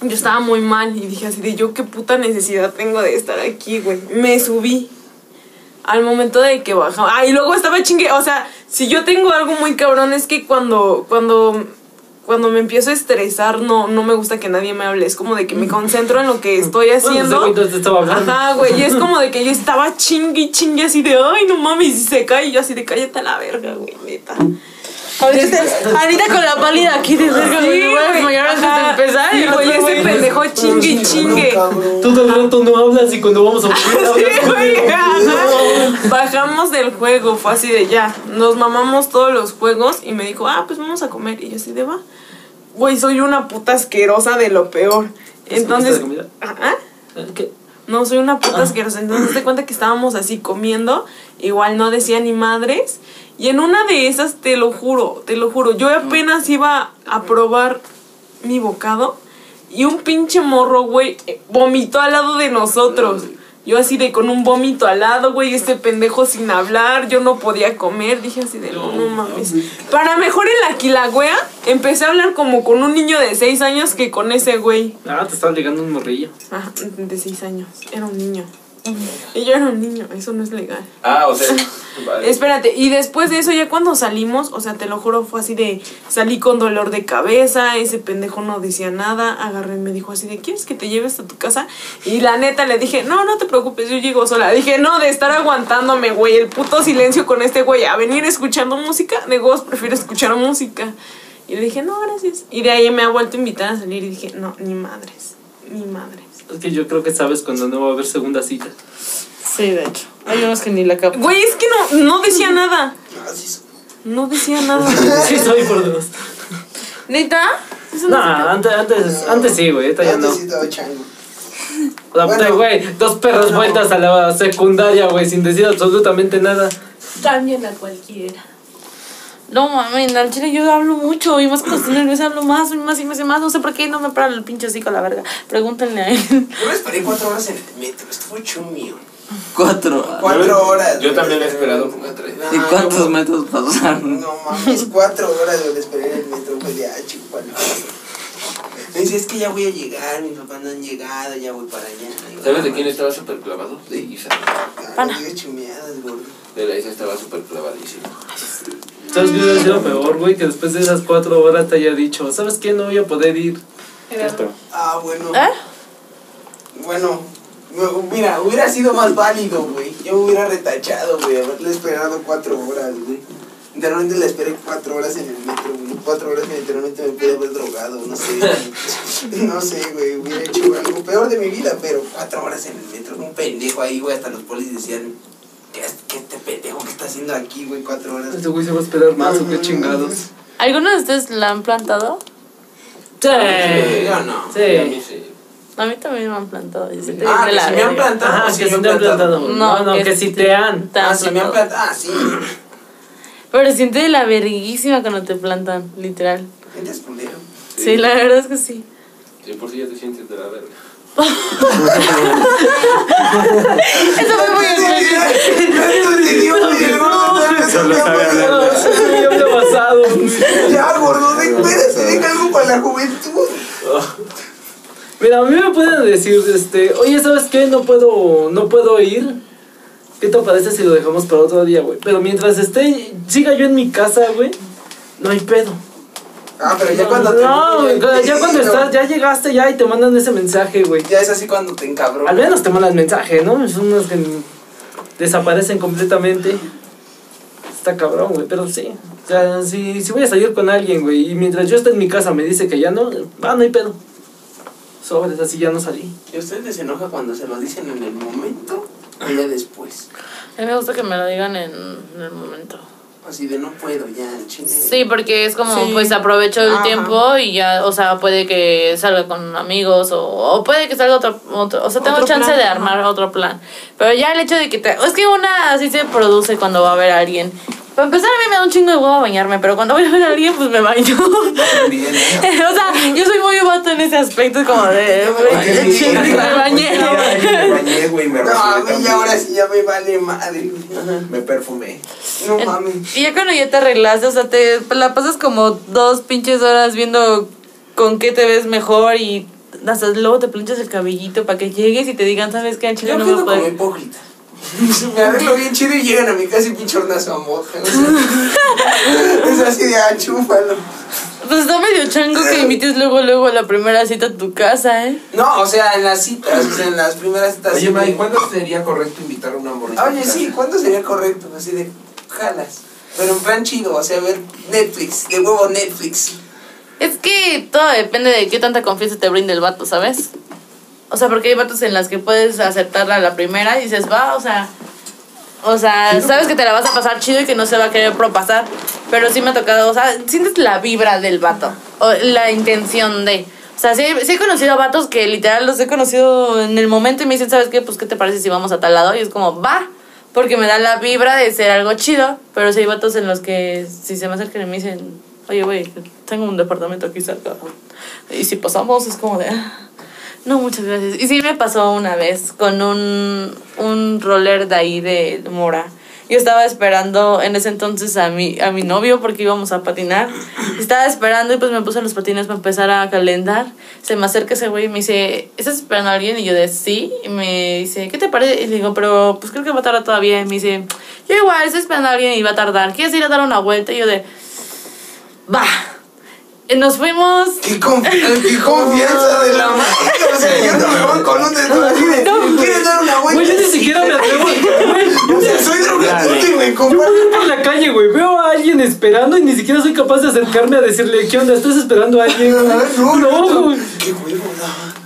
Yo estaba muy mal y dije así de, yo qué puta necesidad tengo de estar aquí, güey. Me subí al momento de que bajaba. Ah, y luego estaba chingue. O sea, si yo tengo algo muy cabrón es que cuando, cuando, cuando me empiezo a estresar, no, no me gusta que nadie me hable. Es como de que me concentro en lo que estoy Bueno, haciendo. entonces te estaba hablando. Ajá, güey. Y es como de que yo estaba chingue y chingue así de, ay, no mames, y se cae. Y yo así de, cállate a la verga, güey, neta. Ahorita, ahorita con la pálida aquí de verga, Sí, me voy a desmayar antes de empezar. Sí, y el güey, ese pendejo chingue y chingue. Tú de rato no hablas y cuando vamos a volver Sí, güey, ajá. Bajamos del juego, fue así de ya. Nos mamamos todos los juegos y me dijo, ah, pues vamos a comer. Y yo así de va. Güey, soy una puta asquerosa de lo peor. Entonces. ¿Qué? No, soy una puta asquerosa. Entonces te cuenta que estábamos así comiendo. Igual no decía ni madres. Y en una de esas, te lo juro, te lo juro, yo apenas iba a probar mi bocado. Y un pinche morro, güey, eh, vomitó al lado de nosotros. Yo así de con un vómito al lado, güey, este pendejo sin hablar, yo no podía comer, dije así de no, no mames. Para mejor en la quilagüea, empecé a hablar como con un niño de 6 años que con ese güey. Ah, te estaba ligando un morrillo. Ajá, de 6 años. Era un niño. Y yo era un niño, eso no es legal. Ah, o sea. vale. Espérate, y después de eso, ya cuando salimos, o sea, te lo juro, fue así de. Salí con dolor de cabeza, ese pendejo no decía nada. Agarré y me dijo así de: ¿Quieres que te lleves a tu casa? Y la neta le dije: No, no te preocupes, yo llego sola. Dije: No, de estar aguantándome, güey, el puto silencio con este güey, a venir escuchando música. De vos prefiero escuchar música. Y le dije: No, gracias. Y de ahí me ha vuelto a invitar a salir y dije: No, ni madres, ni madres. Es que yo creo que sabes cuando no va a haber segunda cita. Sí, de hecho. Hay unos que ni la capan. Güey, es que no, no decía nada. No decía nada. Sí, soy por dos. ¿Neta? No, antes, antes, antes sí, güey, ahorita ya no. Antes sí estaba chango. O sea, Bueno. güey, dos perros vueltas a la secundaria, güey, sin decir absolutamente nada. También a cualquiera. No mames, al chile yo hablo mucho y más cuando estoy nerviosa hablo más y más y más y más. No sé por qué no me para el pinche hocico a la verga. Pregúntenle a él. Yo me esperé cuatro horas en el metro, esto fue chumio. Cuatro. Cuatro horas. Yo también he esperado como tres. ¿Y cuántos no, metros pasaron? No mames, cuatro horas donde esperé en el metro, de ah, chupalo. Me dice, es que ya voy a llegar, mis papás no han llegado, ya voy para allá. ¿Sabes de bueno, quién estaba súper clavado? De Isa. Ah, no digas chumeadas, gordo. De la Isa estaba súper clavadísimo. ¿Sabes qué hubiera sido peor, güey? Que después de esas cuatro horas te haya dicho, ¿sabes qué? No voy a poder ir. Esto. Ah, bueno. ¿Eh? Bueno, me- mira, hubiera sido más válido, güey. Yo hubiera retachado, güey, haberle esperado cuatro horas, güey. Literalmente le esperé cuatro horas en el metro, güey. Cuatro horas que literalmente me pude haber drogado, no sé. güey. no sé, güey. Hubiera hecho algo peor de mi vida, pero cuatro horas en el metro. Un pendejo ahí, güey. Hasta los polis decían, ¿qué, qué este pendejo que está haciendo aquí, güey? Cuatro horas. Este güey se va a esperar más o qué chingados. ¿Alguno de ustedes la han plantado? Sí. Yo no. A mí Sí. sí. A mí también me han plantado. y te Ah, que la si me han plantado. Ajá, sí que me si han te han plantado. No, No, no, que que si si te han. Te han Ah, sí me han plantado. Ah, sí. Pero siente de la verguísima cuando te plantan, literal. Gente es culero. Sí, la verdad es que sí. Sí, por si ya te sientes de la verga. Eso fue muy Solo sabe hablar. Ya gordo, espérate, deja algo para la juventud. Mira, a mí me pueden decir, este, oye, ¿sabes qué? No puedo, no puedo ir. ¿Qué te parece si lo dejamos para otro día, güey? Pero mientras esté, siga yo en mi casa, güey, no hay pedo. Ah, pero ya cuando te. No, ya cuando estás, ya llegaste ya y te mandan ese mensaje, güey. Ya es así cuando te encabronas. Al menos te mandan mensaje, ¿no? Son unos que desaparecen completamente. Está cabrón, güey, pero sí. O sea, si, si voy a salir con alguien, güey, y mientras yo esté en mi casa me dice que ya no, va, no hay pedo. Sobres, así ya no salí. ¿Y a usted les enoja cuando se lo dicen en el momento o ya después? A mí me gusta que me lo digan en, en el momento. Así de no puedo, ya, chingue. Sí, porque es como, Sí. pues aprovecho el Ajá. tiempo y ya, o sea, puede que salga con amigos o, o puede que salga otro, otro o sea, tengo Otro chance plan, de armar otro plan. Pero ya el hecho de que te, es que una así se produce cuando va a ver a alguien. Para empezar, a mí me da un chingo de huevo bañarme, pero cuando voy a ver a alguien, pues me baño. Bien, o sea, yo soy muy vato en ese aspecto, como de, Ay, chingo, me bañé. Me bañé, güey, me No, a mí ya ahora sí ya me vale madre. Ajá. Me perfumé. No mames. Y ya cuando ya te arreglaste, o sea, te la pasas como dos pinches horas viendo con qué te ves mejor y hasta luego te planchas el cabellito para que llegues y te digan, ¿sabes qué? En Chile Yo no me puedo. hipócrita. Me arreglo bien chido y llegan a mi casa y pinche hornazo a moja. o sea, es así de ah, chúfalo. Pues está medio chango que invites luego, luego a la primera cita a tu casa, ¿eh? No, o sea, en las citas, o sea, en las primeras citas. Oye, May, ¿cuándo sería correcto invitar a una morrita? Oye, sí? ¿cuándo sería correcto? Así de jalas. Pero en plan chido, o sea, ver Netflix, de huevo Netflix. Es que todo depende de qué tanta confianza te brinde el vato, ¿sabes? O sea, porque hay vatos en las que puedes aceptarla a la primera y dices, va, o sea, o sea, sabes que te la vas a pasar chido y que no se va a querer propasar, pero sí me ha tocado, o sea, sientes la vibra del vato, o la intención de... O sea, sí, sí he conocido a vatos que literal los he conocido en el momento y me dicen, ¿sabes qué? Pues, ¿qué te parece si vamos a tal lado? Y es como, va, porque me da la vibra de ser algo chido, pero sí hay vatos en los que si se me acercan y me dicen, oye, güey, tengo un departamento aquí cerca. Y si pasamos, es como de, "Ah, no, muchas gracias. Y sí me pasó una vez con un, un roller de ahí de Mora. Yo estaba esperando en ese entonces a mi, a mi novio porque íbamos a patinar. Estaba esperando y pues me puse los patines para empezar a calentar. Se me acerca ese güey y me dice, ¿estás esperando a alguien? Y yo de sí. Y me dice, ¿qué te parece? Y le digo, pero pues creo que va a tardar todavía. Y me dice, yo igual, estoy esperando a alguien y va a tardar. ¿Quieres ir a dar una vuelta? Y yo de, va. Nos fuimos. Qué, confi- qué confianza de la madre. O sea, yo no me voy con un dedo así de, ¿quieres dar una vuelta? Güey, yo ni siquiera me atrevo. Güey, O sea, soy drogadicto y me Yo compro. voy por la calle, güey. Veo a alguien esperando y ni siquiera soy capaz de acercarme a decirle, ¿qué onda? ¿Estás esperando a alguien? No, No, güey. Qué huevo, no.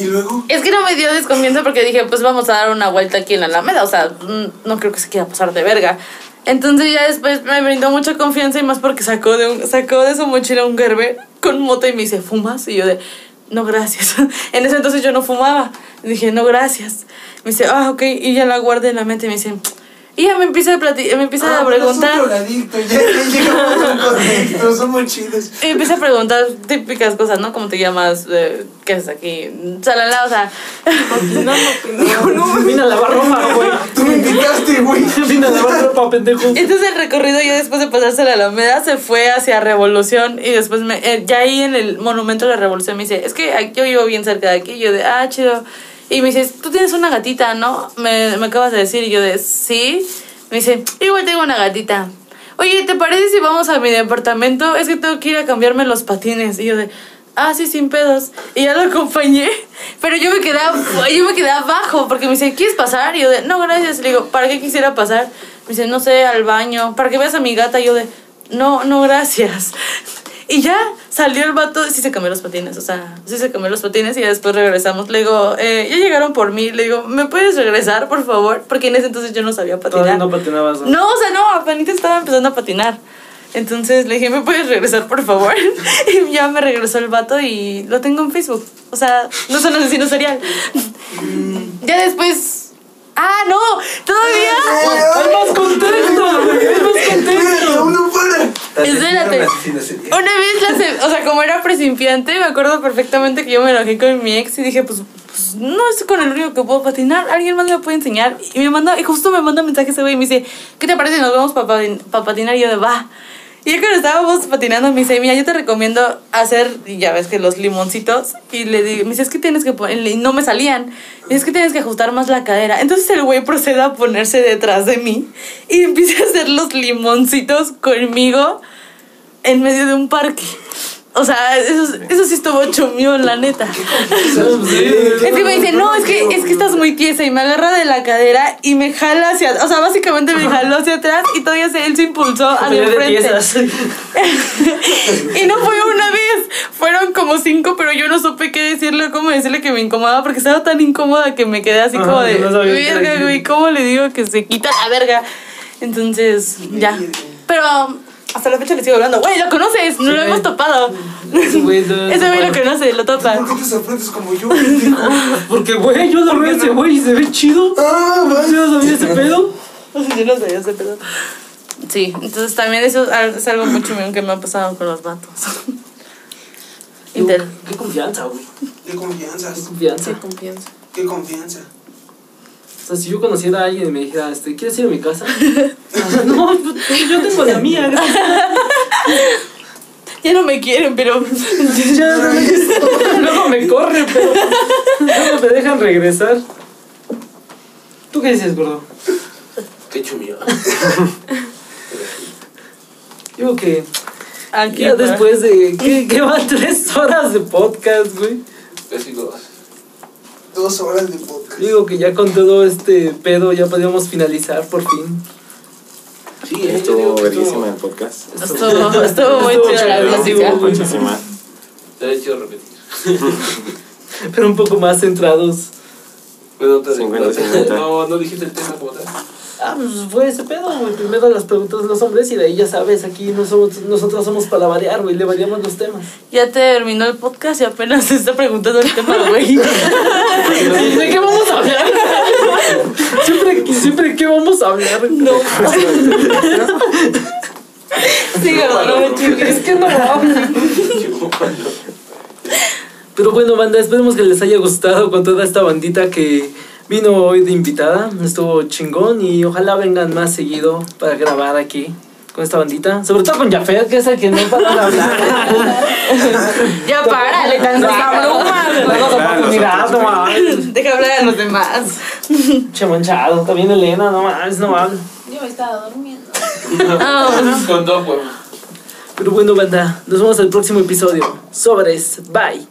Y luego. Es que no me dio desconfianza porque dije, pues vamos a dar una vuelta aquí en la Alameda. O sea, mm, no creo que se quiera pasar de verga. Entonces ya después me brindó mucha confianza y más porque sacó de, un, sacó de su mochila un Gerber con mota y me dice, ¿fumas? Y yo de, no, gracias. En ese entonces yo no fumaba. Dije, no, gracias. Me dice, ah, ok. Y ya la guardé en la mente y me dice, Y ella me empieza a, plati- me empieza a Ah, preguntar. No drogadicto, ya, ya a chidos. Y empieza a preguntar típicas cosas, ¿no? ¿Cómo te llamas? Eh, ¿Qué haces aquí? Salala, o sea. No, no, pendejo, no. Vine a lavar ropa, güey. Tú me invitaste, güey. Vine a lavar ropa, pendejo. Entonces el recorrido ya después de pasarse la Alameda se fue hacia Revolución y después me, eh, ya ahí en el monumento de la Revolución me dice, es que aquí- yo vivo bien cerca de aquí, y yo de, ah, chido. Y me dice, tú tienes una gatita, ¿no? Me, me acabas de decir y yo de, sí. Me dice, igual tengo una gatita. Oye, ¿te parece si vamos a mi departamento? Es que tengo que ir a cambiarme los patines. Y yo de, ah, sí, sin pedos. Y ya lo acompañé. Pero yo me quedé, yo me quedé abajo porque me dice, ¿quieres pasar? Y yo de, no, gracias. Le digo, ¿para qué quisiera pasar? Me dice, no sé, al baño. ¿Para que veas a mi gata? Y yo de, no, no, gracias. Y ya salió el vato, sí se cambió los patines, o sea, sí se cambió los patines y ya después regresamos. Le digo, eh, ya llegaron por mí. Le digo, ¿me puedes regresar, por favor? Porque en ese entonces yo no sabía patinar. No patinabas. ¿no? No, o sea, no, apenas estaba empezando a patinar. Entonces le dije, ¿me puedes regresar, por favor? Y ya me regresó el vato y lo tengo en Facebook. O sea, no son asesino serial. Ya después... Ah, no, todavía... Espérate. Una vez, la se- o sea, como era principiante, me acuerdo perfectamente que yo me enojé con mi ex y dije, pues, pues no es con el único que puedo patinar, alguien más me puede enseñar. Y me manda, y justo me manda mensaje ese güey y me dice, ¿qué te parece nos vamos para patinar? Y yo de, va. Y ya cuando estábamos patinando me dice, mira, yo te recomiendo hacer, ya ves que los limoncitos. Y le digo, me dice, es que tienes que ponerle, y no me salían. Me dice, es que tienes que ajustar más la cadera. Entonces el güey procede a ponerse detrás de mí y empieza a hacer los limoncitos conmigo en medio de un parque. O sea, eso, eso sí estuvo chumión, la neta. Es que me dice, no, es que, es que estás muy tiesa y me agarra de la cadera y me jala hacia, o sea, básicamente me jaló hacia atrás y todavía se, él se impulsó hacia frente. y no fue una vez, fueron como cinco, pero yo no supe qué decirle, cómo decirle que me incomodaba porque estaba tan incómoda que me quedé así Ajá, como de, no verga, decir". güey, ¿cómo le digo que se quita la verga? Entonces, ya. Pero hasta la fecha le sigo hablando, güey, lo conoces, no lo hemos topado. Ese güey no- Ese güey lo conoce, lo topa. ¿Por qué te sorprendes como yo? Porque, güey, yo lo veo a ese güey y se ve chido. Ah. ¿Yo no sabía ese pedo? Yo no sabía ese pedo. Sí, entonces también eso es algo muy chumón que me ha pasado con los vatos. Qué confianza, güey. Qué confianza. Qué confianza. Qué confianza. O sea, si yo conociera a alguien y me dijera, este, ¿quieres ir a mi casa? Ah, no, pues, yo tengo la mía. gracias. Ya no me quieren, pero. Ya, no me- Luego me corren, pero luego me dejan regresar. ¿Tú qué dices, gordo? Qué chumio. Digo que Aquí, ya después de... ¿Qué, qué van? Tres horas de podcast, güey. Casi dos. Dos horas de podcast. Digo que ya con todo este pedo ya podíamos finalizar por fin. Sí, eh, Estuvo verguísima el podcast. Estuvo, estuvo muy Estuvo chida la chido, plática. Muchísima. Estaría chido repetir. Pero un poco más centrados. Pero te 50-50. No, no dijiste el tema como tal. Ah, pues fue ese pedo, güey. Primero las preguntas de los hombres y de ahí ya sabes, aquí no somos, nosotros somos para variar, güey. Le variamos los temas. Ya terminó el podcast y apenas se está preguntando el tema, güey. ¿De qué vamos a hablar? siempre, siempre, ¿qué vamos a hablar? No. Síganlo, no me chingues. Es que no Pero bueno, banda, esperemos que les haya gustado con toda esta bandita que vino hoy de invitada. Estuvo chingón y ojalá vengan más seguido para grabar aquí con esta bandita. Sobre todo con Jafet, que es el que no para de hablar. Ya párale, abrumas, güey. Pues mira, no mames. Deja hablar a los demás. Che manchado, también Elena, no mames, no mames. Yo me estaba durmiendo. Ah, Con dos huevos. Pero bueno, banda, nos vemos al próximo episodio. Sobres, bye.